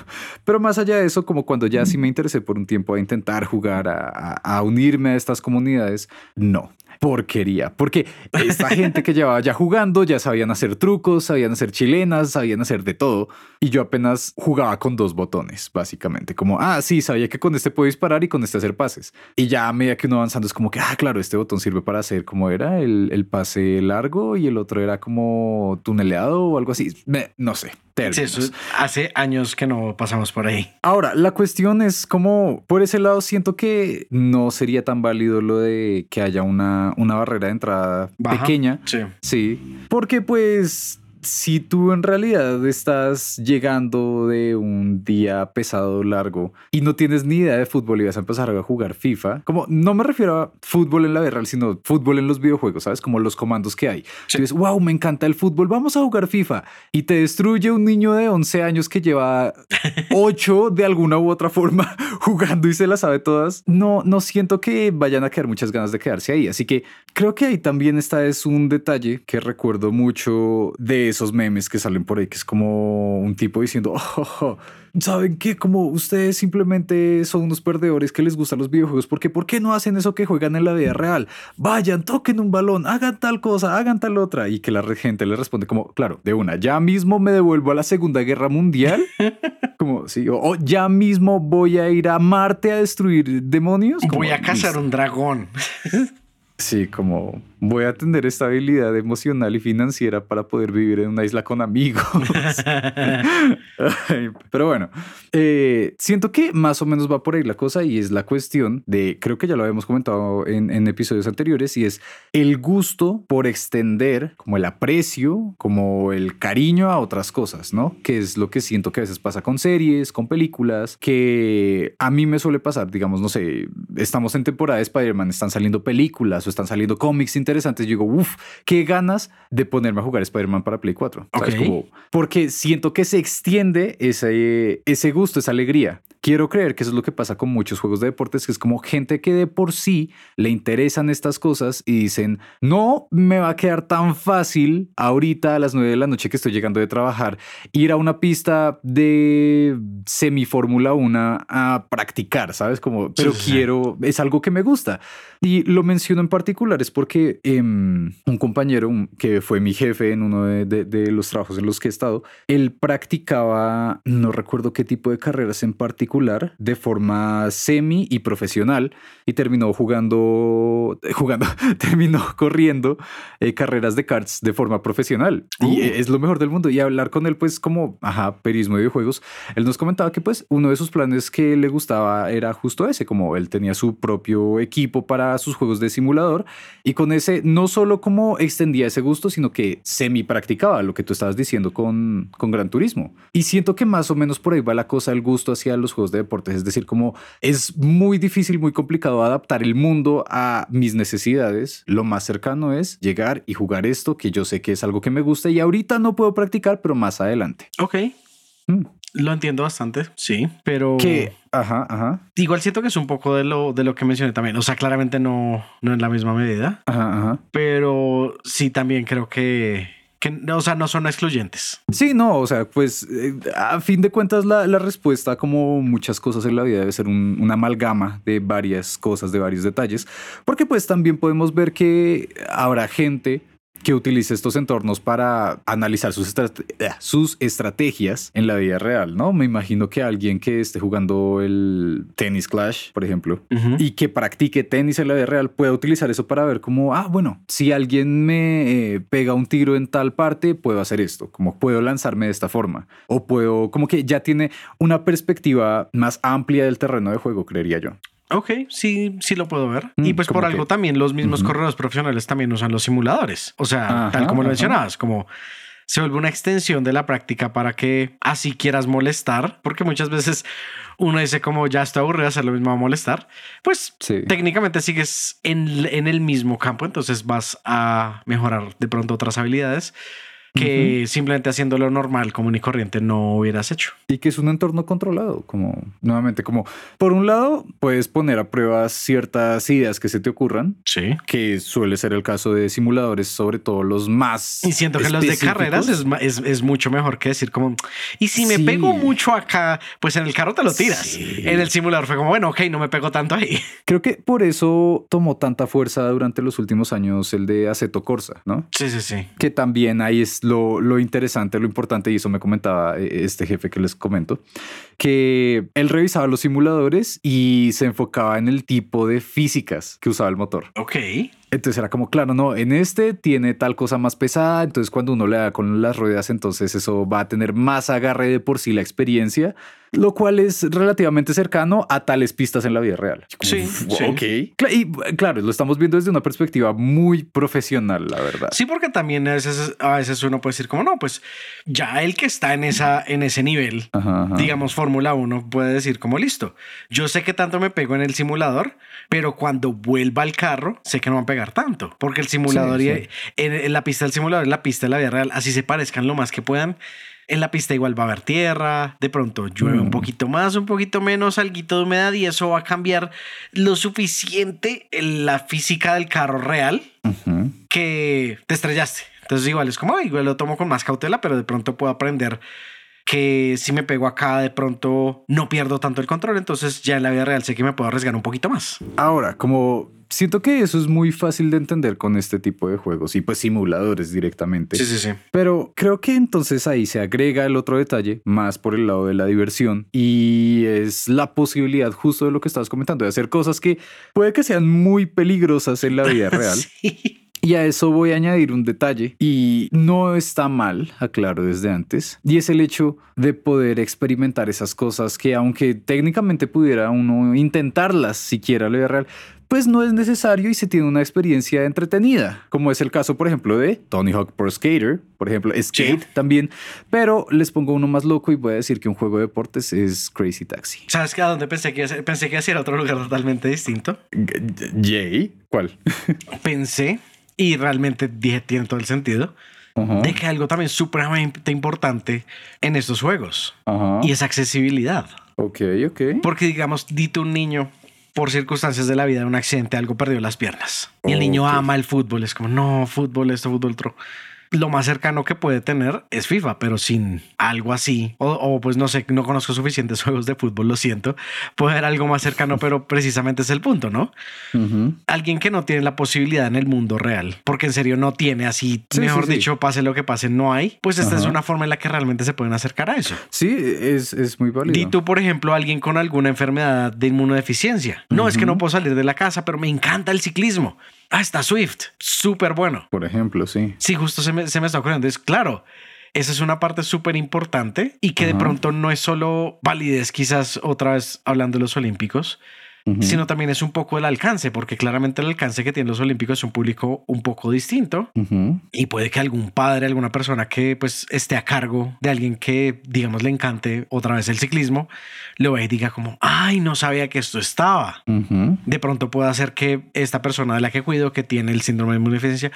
pero más allá de eso, como cuando ya sí me interesé por un tiempo a intentar jugar, a, a- a unirme a estas comunidades, no. Porquería, porque esta gente que llevaba ya jugando ya sabían hacer trucos, sabían hacer chilenas, sabían hacer de todo. Y yo apenas jugaba con dos botones, básicamente. Como, ah, sí, sabía que con este puedo disparar y con este hacer pases. Y ya a medida que uno avanzando es como que, ah, claro, este botón sirve para hacer como era el, el pase largo y el otro era como tuneleado o algo así. Me- no sé. Sí, eso hace años que no pasamos por ahí. Ahora, la cuestión es como, por ese lado, siento que no sería tan válido lo de que haya una, una barrera de entrada Baja. pequeña. Sí. Sí, porque pues si tú en realidad estás llegando de un día pesado, largo, y no tienes ni idea de fútbol y vas a empezar a jugar FIFA, como no me refiero a fútbol en la vida real, sino fútbol en los videojuegos, ¿sabes? Como los comandos que hay. Sí. Tú dices, wow, me encanta el fútbol, vamos a jugar FIFA. Y te destruye un niño de 11 años que lleva 8 de alguna u otra forma jugando y se las sabe todas. No, no siento que vayan a quedar muchas ganas de quedarse ahí. Así que creo que ahí también está es un detalle que recuerdo mucho de esos memes que salen por ahí, que es como un tipo diciendo, "Oh, ¿saben qué? Como ustedes simplemente son unos perdedores que les gustan los videojuegos, porque ¿por qué no hacen eso que juegan en la vida real? Vayan, toquen un balón, hagan tal cosa, hagan tal otra. Y que la gente le responde como, claro, de una, ya mismo me devuelvo a la Segunda Guerra Mundial. como, sí, o, o ya mismo voy a ir a Marte a destruir demonios. Como, Voy a cazar un dragón. Sí, como voy a tener estabilidad emocional y financiera para poder vivir en una isla con amigos. Pero bueno, eh, siento que más o menos va por ahí la cosa y es la cuestión de, creo que ya lo habíamos comentado en, en episodios anteriores, y es el gusto por extender como el aprecio, como el cariño a otras cosas, ¿no? Que es lo que siento que a veces pasa con series, con películas, que a mí me suele pasar, digamos, no sé, estamos en temporada de Spider-Man, están saliendo películas o están saliendo cómics interesantes, yo digo, uff, qué ganas de ponerme a jugar Spider-Man para Play 4. ¿sabes? Ok. Como- porque siento que se extiende ese, ese gusto, esa alegría. Quiero creer que eso es lo que pasa con muchos juegos de deportes, que es como gente que de por sí le interesan estas cosas y dicen, no me va a quedar tan fácil ahorita a las 9 de la noche que estoy llegando de trabajar ir a una pista de semi Fórmula 1 a practicar, ¿sabes? Como, pero quiero, es algo que me gusta. Y lo menciono en particular es porque em, un compañero que fue mi jefe en uno de, los trabajos en los que he estado, él practicaba, no recuerdo qué tipo de carreras en particular, de forma semi y profesional y terminó jugando, jugando, terminó corriendo eh, carreras de karts de forma profesional. Y uh. es lo mejor del mundo. Y hablar con él, pues como, ajá, perismo de videojuegos, él nos comentaba que pues uno de sus planes que le gustaba era justo ese, como él tenía su propio equipo para sus juegos de simulador y con ese no solo como extendía ese gusto, sino que semi practicaba lo que tú estabas diciendo con, con Gran Turismo. Y siento que más o menos por ahí va la cosa, el gusto hacia los juegos de deportes, es decir, como es muy difícil, muy complicado adaptar el mundo a mis necesidades. Lo más cercano es llegar y jugar esto, que yo sé que es algo que me gusta y ahorita no puedo practicar, pero más adelante. Ok. Mm. Lo entiendo bastante, sí, pero que, ajá, ajá. Igual siento que es un poco de lo de lo que mencioné también. O sea, claramente no, no en la misma medida, ajá, ajá. pero sí también creo que que, o sea, no son excluyentes. Sí, no, o sea, pues eh, a fin de cuentas la, la, respuesta, como muchas cosas en la vida, debe ser un, una amalgama de varias cosas, de varios detalles, porque pues también podemos ver que habrá gente que utilice estos entornos para analizar sus, eh, sus estrategias en la vida real, ¿no? Me imagino que alguien que esté jugando el tenis Clash, por ejemplo, y que practique tenis en la vida real pueda utilizar eso para ver cómo, ah, bueno, si alguien me eh, pega un tiro en tal parte, puedo hacer esto, como puedo lanzarme de esta forma, o puedo, como que ya tiene una perspectiva más amplia del terreno de juego, creería yo. Ok, sí, sí lo puedo ver. y mm, pues por algo también los mismos corredores profesionales también usan los simuladores. O sea, tal como lo mencionabas, como se vuelve una extensión de la práctica para que así quieras molestar, porque muchas veces uno dice como ya está aburrido hacer lo mismo a molestar, pues técnicamente sigues en, en el mismo campo, entonces vas a mejorar de pronto otras habilidades que simplemente haciendo lo normal, común y corriente, no hubieras hecho. Y que es un entorno controlado, como nuevamente, como por un lado, puedes poner a prueba ciertas ideas que se te ocurran, sí. que suele ser el caso de simuladores, sobre todo los más. Y siento que los de carreras es, es, es, mucho mejor que decir, como, y si me pego mucho acá, pues en el carro te lo tiras. En el simulador fue como, bueno, ok, no me pego tanto ahí. Creo que por eso tomó tanta fuerza durante los últimos años el de Aceto Corsa, ¿no? Sí, sí, sí. Que también ahí es lo, interesante, lo importante, y eso me comentaba eh, este jefe que les comento, que él revisaba los simuladores y se enfocaba en el tipo de físicas que usaba el motor. Ok. Entonces era como, claro, no, en este tiene tal cosa más pesada, entonces cuando uno le da con las ruedas, entonces eso va a tener más agarre de por sí la experiencia lo cual es relativamente cercano a tales pistas en la vida real. sí, ok. Y claro, lo estamos viendo desde una perspectiva muy profesional, la verdad. Sí, porque también a veces, a veces uno puede decir como, no, pues ya el que está en, esa, en ese nivel, digamos Fórmula 1, puede decir como, listo, yo sé que tanto me pego en el simulador, pero cuando vuelva al carro, sé que no va a pegar tanto, porque el simulador y en, la pista del simulador, en la pista de la vida real, así se parezcan lo más que puedan en la pista igual va a haber tierra, de pronto llueve un mm. poquito más, un poquito menos, algo de humedad y eso va a cambiar lo suficiente en la física del carro real que te estrellaste. Entonces igual es como, igual lo tomo con más cautela, pero de pronto puedo aprender que si me pego acá de pronto no pierdo tanto el control, entonces ya en la vida real sé que me puedo arriesgar un poquito más. Ahora, como siento que eso es muy fácil de entender con este tipo de juegos y pues simuladores directamente. Sí, sí, sí. Pero creo que entonces ahí se agrega el otro detalle, más por el lado de la diversión, y es la posibilidad justo de lo que estabas comentando, de hacer cosas que puede que sean muy peligrosas en la vida real. sí. Y a eso voy a añadir un detalle y no está mal, aclaro desde antes, y es el hecho de poder experimentar esas cosas que aunque técnicamente pudiera uno intentarlas siquiera vida real, pues no es necesario y se tiene una experiencia entretenida, como es el caso, por ejemplo, de Tony Hawk Pro Skater, por ejemplo, Skate también, pero les pongo uno más loco y voy a decir que un juego de deportes es Crazy Taxi. ¿Sabes qué? a dónde pensé que pensé que iba a otro lugar totalmente distinto? Jay, ¿cuál? pensé y realmente dije, tiene todo el sentido. De que algo también supremamente importante en estos juegos y es accesibilidad. Ok, ok. Porque digamos, dite un niño por circunstancias de la vida, un accidente, algo perdió las piernas. Y el niño ama el fútbol. Es como, no, fútbol, esto, fútbol, otro. Lo más cercano que puede tener es FIFA, pero sin algo así. O, o, pues no sé, no conozco suficientes juegos de fútbol, lo siento. Puede haber algo más cercano, pero precisamente es el punto, ¿no? Alguien que no tiene la posibilidad en el mundo real, porque en serio no tiene así, Sí, mejor sí, sí. dicho, pase lo que pase, no hay. Pues esta es una forma en la que realmente se pueden acercar a eso. Sí, es, es muy válido. Di tú, por ejemplo, alguien con alguna enfermedad de inmunodeficiencia. No, es que no puedo salir de la casa, pero me encanta el ciclismo. Ah, está Swift. Súper bueno. Por ejemplo, sí. Sí, justo se me, se me está ocurriendo. Es claro. Esa es una parte súper importante y que de pronto no es solo validez, quizás otra vez hablando de los olímpicos, Sino también es un poco el alcance, porque claramente el alcance que tienen los olímpicos es un público un poco distinto. Y puede que algún padre, alguna persona que pues esté a cargo de alguien que digamos le encante otra vez el ciclismo, lo vea y diga como, ay, no sabía que esto estaba. De pronto puede hacer que esta persona de la que cuido, que tiene el síndrome de inmunodeficiencia,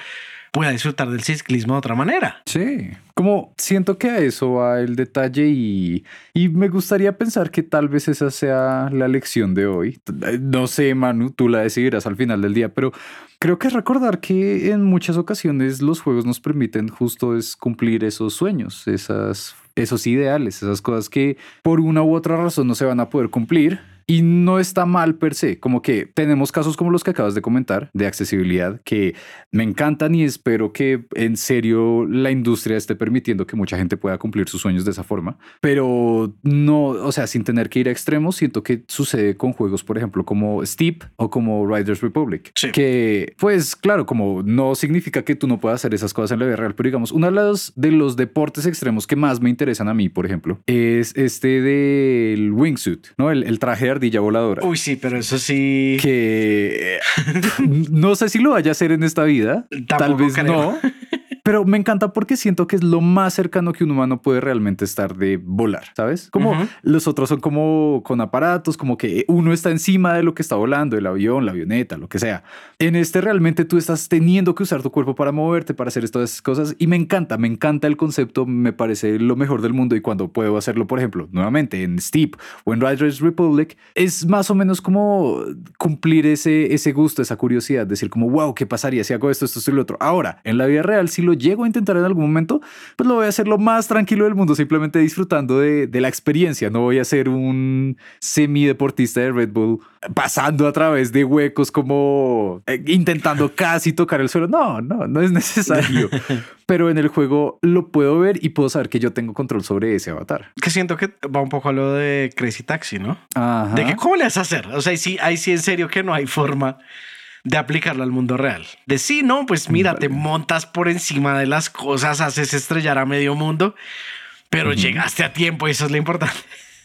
pueda disfrutar del ciclismo de otra manera. Sí, como siento que a eso va el detalle y, y me gustaría pensar que tal vez esa sea la lección de hoy. No sé, Manu, tú la decidirás al final del día, pero creo que recordar que en muchas ocasiones los juegos nos permiten justo es cumplir esos sueños, esas, esos ideales, esas cosas que por una u otra razón no se van a poder cumplir. Y no está mal per se, como que tenemos casos como los que acabas de comentar de accesibilidad que me encantan y espero que en serio la industria esté permitiendo que mucha gente pueda cumplir sus sueños de esa forma, pero no, o sea, sin tener que ir a extremos, siento que sucede con juegos, por ejemplo, como Steep o como Riders Republic, Sí. que pues claro, como no significa que tú no puedas hacer esas cosas en la vida real, pero digamos, uno de los, de los deportes extremos que más me interesan a mí, por ejemplo, es este del wingsuit, ¿no? El, el traje de ardilla voladora Uy, sí, pero eso sí. que no sé si lo vaya a hacer en esta vida, tal vez creo. no, pero me encanta porque siento que es lo más cercano que un humano puede realmente estar de volar, ¿sabes? Como los otros son como con aparatos, como que uno está encima de lo que está volando, el avión, la avioneta, lo que sea. En este realmente tú estás teniendo que usar tu cuerpo para moverte, para hacer todas esas cosas y me encanta, me encanta el concepto, me parece lo mejor del mundo y cuando puedo hacerlo, por ejemplo, nuevamente en Steep o en Riders Republic, es más o menos como cumplir ese, ese gusto, esa curiosidad, decir como, wow, ¿qué pasaría si hago esto, esto, esto y lo otro? Ahora, en la vida real, si lo llego a intentar en algún momento, pues lo voy a hacer lo más tranquilo del mundo, simplemente disfrutando de, de la experiencia. No voy a ser un semideportista de Red Bull pasando a través de huecos como eh, intentando casi tocar el suelo. No, no, no es necesario. Pero en el juego lo puedo ver y puedo saber que yo tengo control sobre ese avatar. Que siento que va un poco a lo de Crazy Taxi, ¿no? Ajá. De que cómo le vas a hacer. O sea, ahí sí, ahí sí en serio que no hay forma de aplicarlo al mundo real. De sí, no, pues mira, te montas por encima de las cosas, haces estrellar a medio mundo, pero llegaste a tiempo y eso es lo importante.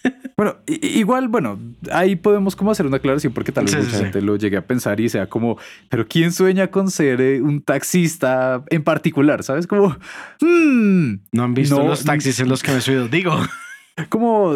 Bueno, igual, bueno, ahí podemos como hacer una aclaración porque tal vez Sí, mucha sí. gente lo llegue a pensar y sea como, pero ¿quién sueña con ser eh, un taxista en particular? ¿Sabes? Como, hmm, No han visto No, los taxis en los que me he subido. Digo, como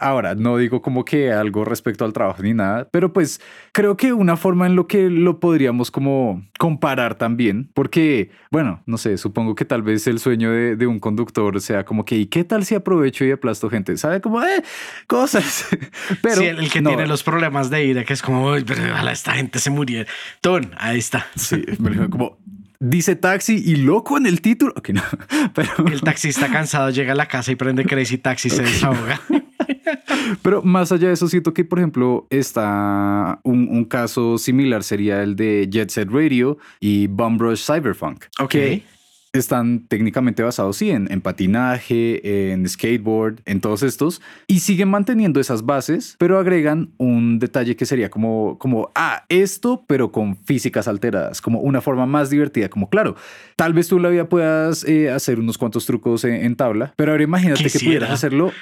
ahora no digo como que algo respecto al trabajo ni nada, pero pues creo que una forma en lo que lo podríamos como comparar también, porque bueno, no sé, supongo que tal vez el sueño de, de un conductor sea como que, ¿y qué tal si aprovecho y aplasto gente? ¿Sabe? Como, eh, cosas. Pero sí, el, el que no, tiene los problemas de ira, que es como, "Uy, pero ojalá esta gente se muriera. Ton, ahí está. Sí, como dice taxi y loco en el título. Ok, no, pero, El taxista cansado llega a la casa y prende Crazy Taxi y se desahoga. pero más allá de eso, siento que, por ejemplo, está un, un caso similar sería el de Jet Set Radio y Bumbrush Cyberpunk. Ok. que están técnicamente basados, sí, en, en patinaje, en skateboard, en todos estos, y siguen manteniendo esas bases, pero agregan un detalle que sería como, como, ah, esto, pero con físicas alteradas, como una forma más divertida, como, claro, tal vez tú la vida puedas eh, hacer unos cuantos trucos en, en tabla, pero ahora imagínate que pudieras hacerlo,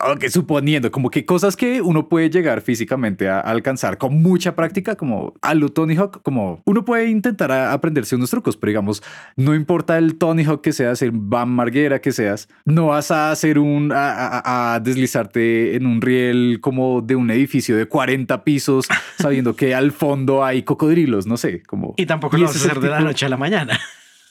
aunque suponiendo, como que cosas que uno puede llegar físicamente a alcanzar con mucha práctica, como a lo Tony Hawk, como uno puede intentar a- aprenderse unos trucos, pero digamos, no importa el Tony Hawk que seas, el Bam Marguera que seas, no vas a hacer un, a, a- a deslizarte en un riel como de un edificio de 40 pisos, sabiendo que al fondo hay cocodrilos, no sé, como... Y tampoco lo vas a hacer de la noche a la mañana.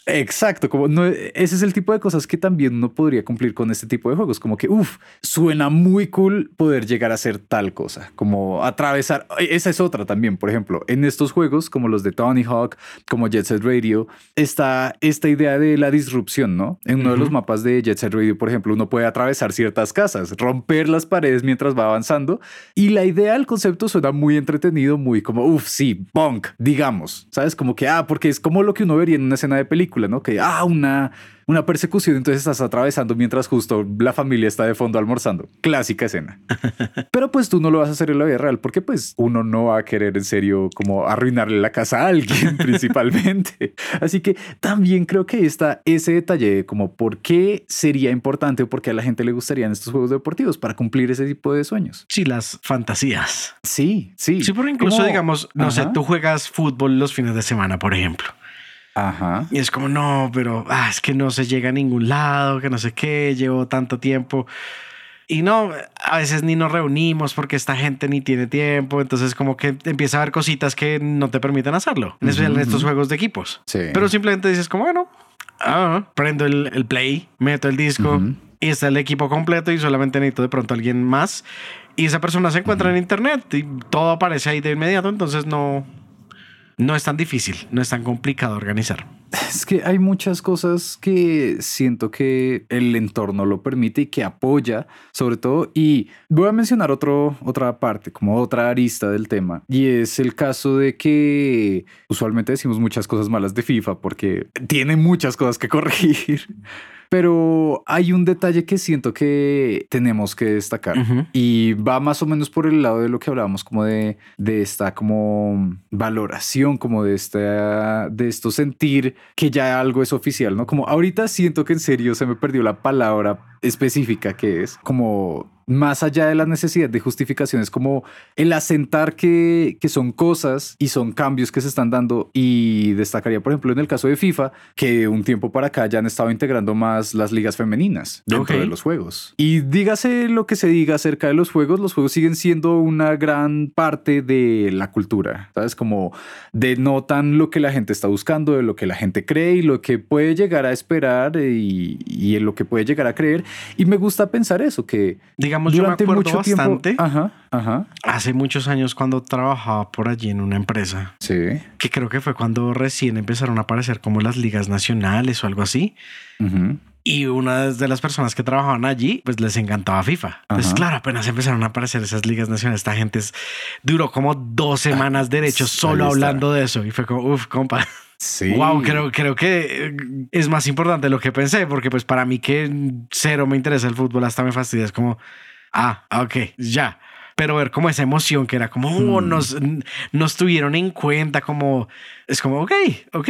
Exacto, como no, ese es el tipo de cosas que también uno podría cumplir con este tipo de juegos, como que, uff, suena muy cool poder llegar a hacer tal cosa, como atravesar, esa es otra también, por ejemplo, en estos juegos como los de Tony Hawk, como Jet Set Radio, está esta idea de la disrupción, ¿no? En uno de los mapas de Jet Set Radio, por ejemplo, uno puede atravesar ciertas casas, romper las paredes mientras va avanzando, y la idea, el concepto suena muy entretenido, muy como, uff, sí, punk, digamos, ¿sabes? Como que, ah, porque es como lo que uno vería en una escena de película ¿no? Que, ah, una, una persecución, entonces estás atravesando mientras justo la familia está de fondo almorzando. Clásica escena. Pero pues tú no lo vas a hacer en la vida real porque pues uno no va a querer en serio como arruinarle la casa a alguien principalmente. Así que también creo que está ese detalle de como por qué sería importante o por qué a la gente le gustarían estos juegos deportivos para cumplir ese tipo de sueños. Sí, las fantasías. Sí, sí. Sí, pero incluso digamos, no sé, tú juegas fútbol los fines de semana, por ejemplo. Ajá. Y es como, no, pero ah, es que no se llega a ningún lado, que no sé qué, llevo tanto tiempo. Y no, a veces ni nos reunimos porque esta gente ni tiene tiempo. Entonces, como que empieza a haber cositas que no te permiten hacerlo, en especial en estos juegos de equipos. Sí. Pero simplemente dices, como, bueno, ah, prendo el, el, play, meto el disco y está el equipo completo y solamente necesito de pronto alguien más. Y esa persona se encuentra en internet y todo aparece ahí de inmediato. Entonces, no, no es tan difícil, no es tan complicado organizar. Es que hay muchas cosas que siento que el entorno lo permite y que apoya, sobre todo. Y voy a mencionar otra parte, como otra arista del tema. Y es el caso de que usualmente decimos muchas cosas malas de FIFA porque tiene muchas cosas que corregir. Pero hay un detalle que siento que tenemos que destacar y va más o menos por el lado de lo que hablábamos como de, de esta como valoración, como de esta, de esto sentir que ya algo es oficial, ¿no? Como ahorita siento que en serio se me perdió la palabra específica que es como más allá de la necesidad de justificaciones, como el asentar que, que, son cosas y son cambios que se están dando. Y destacaría, por ejemplo, en el caso de FIFA, que un tiempo para acá ya han estado integrando más las ligas femeninas dentro de los juegos. Y dígase lo que se diga acerca de los juegos, los juegos siguen siendo una gran parte de la cultura, ¿sabes? Como denotan lo que la gente está buscando, de lo que la gente cree y lo que puede llegar a esperar y, y en lo que puede llegar a creer. Y me gusta pensar eso, que digamos durante yo me acuerdo mucho bastante, ajá, ajá. hace muchos años cuando trabajaba por allí en una empresa, sí. que creo que fue cuando recién empezaron a aparecer como las ligas nacionales o algo así. Y una de las personas que trabajaban allí, pues les encantaba FIFA. Entonces, claro, apenas empezaron a aparecer esas ligas nacionales. Esta gente duró como dos ah, semanas derechos solo hablando de eso. Y fue como, uff, compa. Sí. Wow, creo, creo que eh, es más importante lo que pensé, porque pues para mí que cero me interesa el fútbol, hasta me fastidia. Es como, ah, ok, ya. Pero ver como esa emoción que era como, oh, hmm. nos, nos tuvieron en cuenta, como, es como, ok, ok.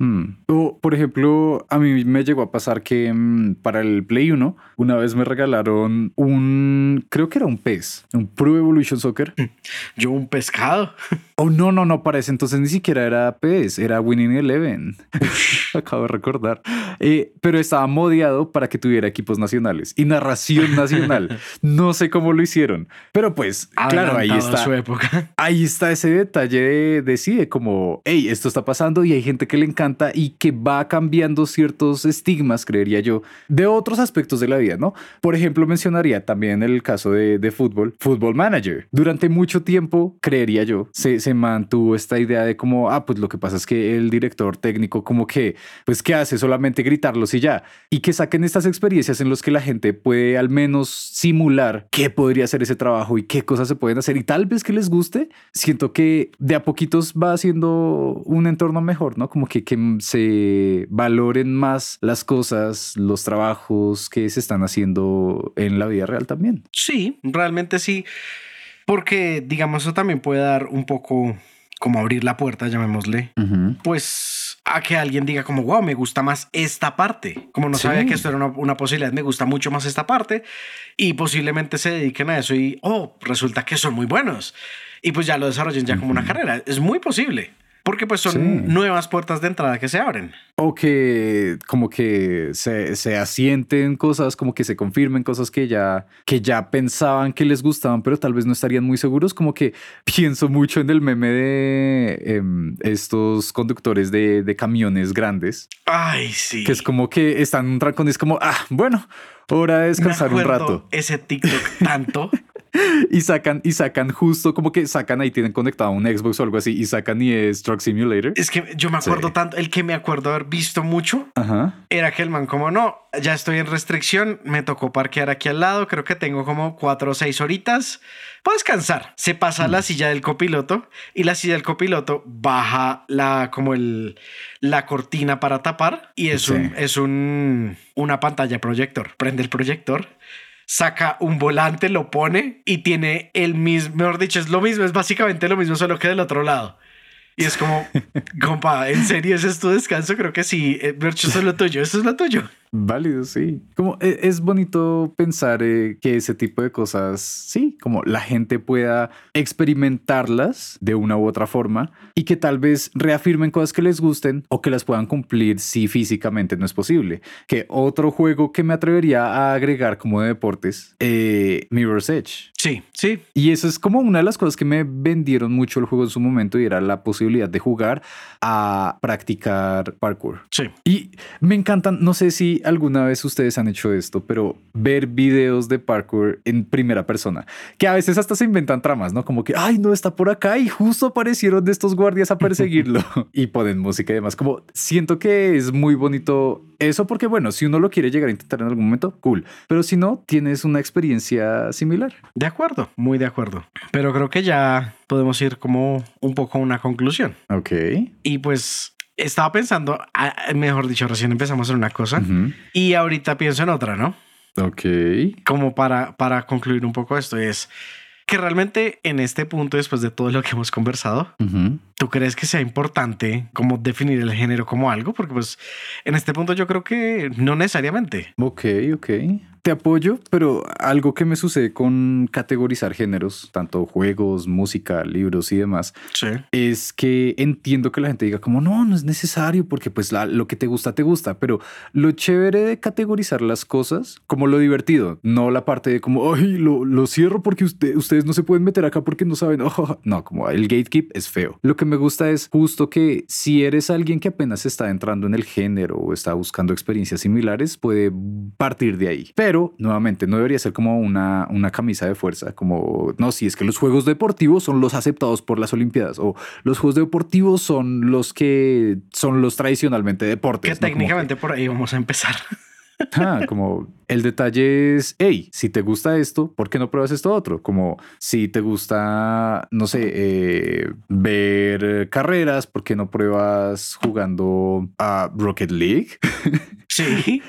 Hmm. O, por ejemplo, a mí me llegó a pasar que mm, para el Play 1, una vez me regalaron un, creo que era un pez, un Pro Evolution Soccer. Yo un pescado. Oh, no, no, no, para ese entonces ni siquiera era pez, era Winning Eleven. Acabo de recordar. Eh, pero estaba modiado para que tuviera equipos nacionales y narración nacional. no sé cómo lo hicieron, pero pues, claro, ahí está. Su época. Ahí está ese detalle de, de como, hey, esto está pasando y hay gente que le encanta y que va cambiando ciertos estigmas, creería yo, de otros aspectos de la vida, ¿no? Por ejemplo, mencionaría también el caso de, fútbol, Football Manager. Durante mucho tiempo, creería yo, se se mantuvo esta idea de como, ah, pues lo que pasa es que el director técnico como que, pues, ¿qué hace? Solamente gritarlos y ya. Y que saquen estas experiencias en los que la gente puede al menos simular qué podría ser ese trabajo y qué cosas se pueden hacer y tal vez que les guste. Siento que de a poquitos va haciendo un entorno mejor, ¿no? Como que, que se valoren más las cosas, los trabajos que se están haciendo en la vida real también. Sí, realmente sí. Porque, digamos, eso también puede dar un poco como abrir la puerta, llamémosle, pues a que alguien diga como, wow, me gusta más esta parte. Como no sabía que esto era una, posibilidad, me gusta mucho más esta parte y posiblemente se dediquen a eso y, oh, resulta que son muy buenos. Y pues ya lo desarrollen ya como una carrera. Es muy posible. Porque pues son Sí. nuevas puertas de entrada que se abren. O que como que se, se asienten cosas, como que se confirmen cosas que ya, que ya pensaban que les gustaban, pero tal vez no estarían muy seguros. Como que pienso mucho en el meme de em, estos conductores de, de camiones grandes, Ay, sí. que es como que están en un trancón y es como, ah, bueno, hora de Me descansar un rato. Ese TikTok tanto. Y sacan, y sacan justo como que sacan ahí, tienen conectado un Xbox o algo así, y sacan y es Truck Simulator. es que yo me acuerdo Sí. tanto. El que me acuerdo haber visto mucho Ajá. era que el man, como no, ya estoy en restricción, me tocó parquear aquí al lado. Creo que tengo como cuatro o seis horitas. Puedo descansar. Se pasa a la silla del copiloto y la silla del copiloto baja la como el la cortina para tapar y es Sí. un es un una pantalla proyector. Prende el proyector. Saca un volante, lo pone y tiene el mismo, mejor dicho, es lo mismo, es básicamente lo mismo, solo que del otro lado. Y es como, compa, ¿en serio ese es tu descanso? Creo que sí. Eh, eso es lo tuyo, eso es lo tuyo. Válido, sí. Como e- es bonito pensar eh, que ese tipo de cosas, sí, como la gente pueda experimentarlas de una u otra forma y que tal vez reafirmen cosas que les gusten o que las puedan cumplir si físicamente no es posible. Que otro juego que me atrevería a agregar como de deportes, eh, Mirror's Edge. Sí, sí. Y eso es como una de las cosas que me vendieron mucho el juego en su momento y era la posibilidad de jugar a practicar parkour. Sí. Y me encantan, no sé si alguna vez ustedes han hecho esto, pero ver videos de parkour en primera persona, que a veces hasta se inventan tramas, ¿no? Como que, ay, no está por acá y justo aparecieron de estos guardias a perseguirlo y ponen música y demás. Como siento que es muy bonito eso porque, bueno, si uno lo quiere llegar a intentar en algún momento, cool. Pero si no, tienes una experiencia similar. De acuerdo, muy de acuerdo. Pero creo que ya podemos ir como un poco a una conclusión. Ok. Y pues estaba pensando, mejor dicho, recién empezamos en una cosa Ujú. y ahorita pienso en otra, ¿no? Ok. Como para, para concluir un poco esto, es que realmente en este punto, después de todo lo que hemos conversado, Ujú. ¿tú crees que sea importante como definir el género como algo? Porque pues en este punto yo creo que no necesariamente. Ok, ok. Te apoyo, pero algo que me sucede con categorizar géneros, tanto juegos, música, libros y demás, Sí. es que entiendo que la gente diga como no, no es necesario porque pues la- lo que te gusta, te gusta, pero lo chévere de categorizar las cosas como lo divertido, no la parte de como, ay, lo, lo cierro porque usted- ustedes no se pueden meter acá porque no saben, oh, no, como el gatekeep es feo. Lo que me gusta es justo que si eres alguien que apenas está entrando en el género o está buscando experiencias similares, puede partir de ahí. Pero nuevamente, no debería ser como una, una camisa de fuerza, como, no, si es que los juegos deportivos son los aceptados por las Olimpiadas o los juegos deportivos son los que son los tradicionalmente deportes. Que técnicamente por ahí vamos a empezar. Ah, como el detalle es, hey, si te gusta esto, ¿por qué no pruebas esto otro? Como si te gusta, no sé, eh, ver carreras, ¿por qué no pruebas jugando a Rocket League? Sí.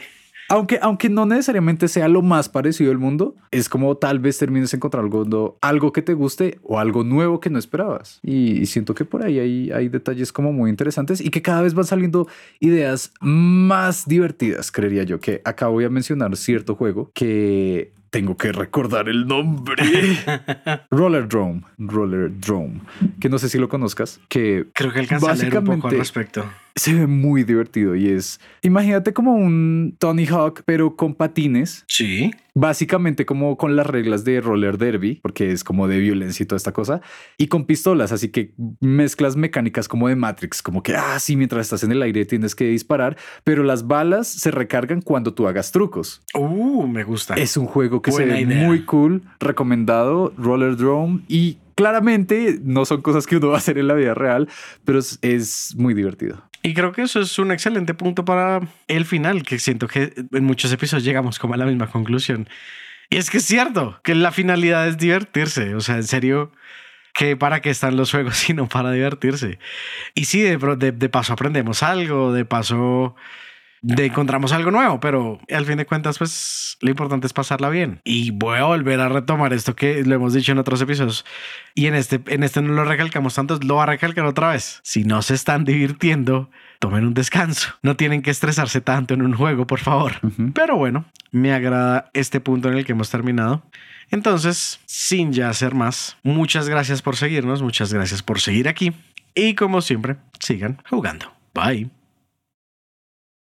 Aunque, aunque no necesariamente sea lo más parecido del mundo, es como tal vez termines encontrando algo, que te guste o algo nuevo que no esperabas. Y, siento que por ahí hay, hay detalles como muy interesantes y que cada vez van saliendo ideas más divertidas, creería yo. Que acá voy a mencionar cierto juego que tengo que recordar el nombre. Roller Drome, Roller Drome, que no sé si lo conozcas, que Creo que alcanza a leer un poco al Básicamente- respecto. se ve muy divertido y es, imagínate como un Tony Hawk, pero con patines. Sí. Básicamente como con las reglas de roller derby, porque es como de violencia y toda esta cosa, y con pistolas, así que mezclas mecánicas como de Matrix, como que, ah, sí, mientras estás en el aire tienes que disparar, pero las balas se recargan cuando tú hagas trucos. Uh, me gusta. Es un juego que Buena se ve idea. muy cool, recomendado, Roller Drone, y claramente no son cosas que uno va a hacer en la vida real, pero es, es muy divertido. Y creo que eso es un excelente punto para el final, que siento que en muchos episodios llegamos como a la misma conclusión. Y es que es cierto que la finalidad es divertirse. O sea, en serio, que para qué están los juegos sino para divertirse. Y sí, de, de, de paso aprendemos algo, de paso de encontramos algo nuevo, pero al fin de cuentas, pues lo importante es pasarla bien. Y voy a volver a retomar esto que lo hemos dicho en otros episodios. Y en este, en este no lo recalcamos tanto, lo voy a recalcar otra vez. Si no se están divirtiendo, tomen un descanso. No tienen que estresarse tanto en un juego, por favor. Ujú. Pero bueno, me agrada este punto en el que hemos terminado. Entonces, sin ya hacer más, muchas gracias por seguirnos, muchas gracias por seguir aquí. Y como siempre, sigan jugando. Bye.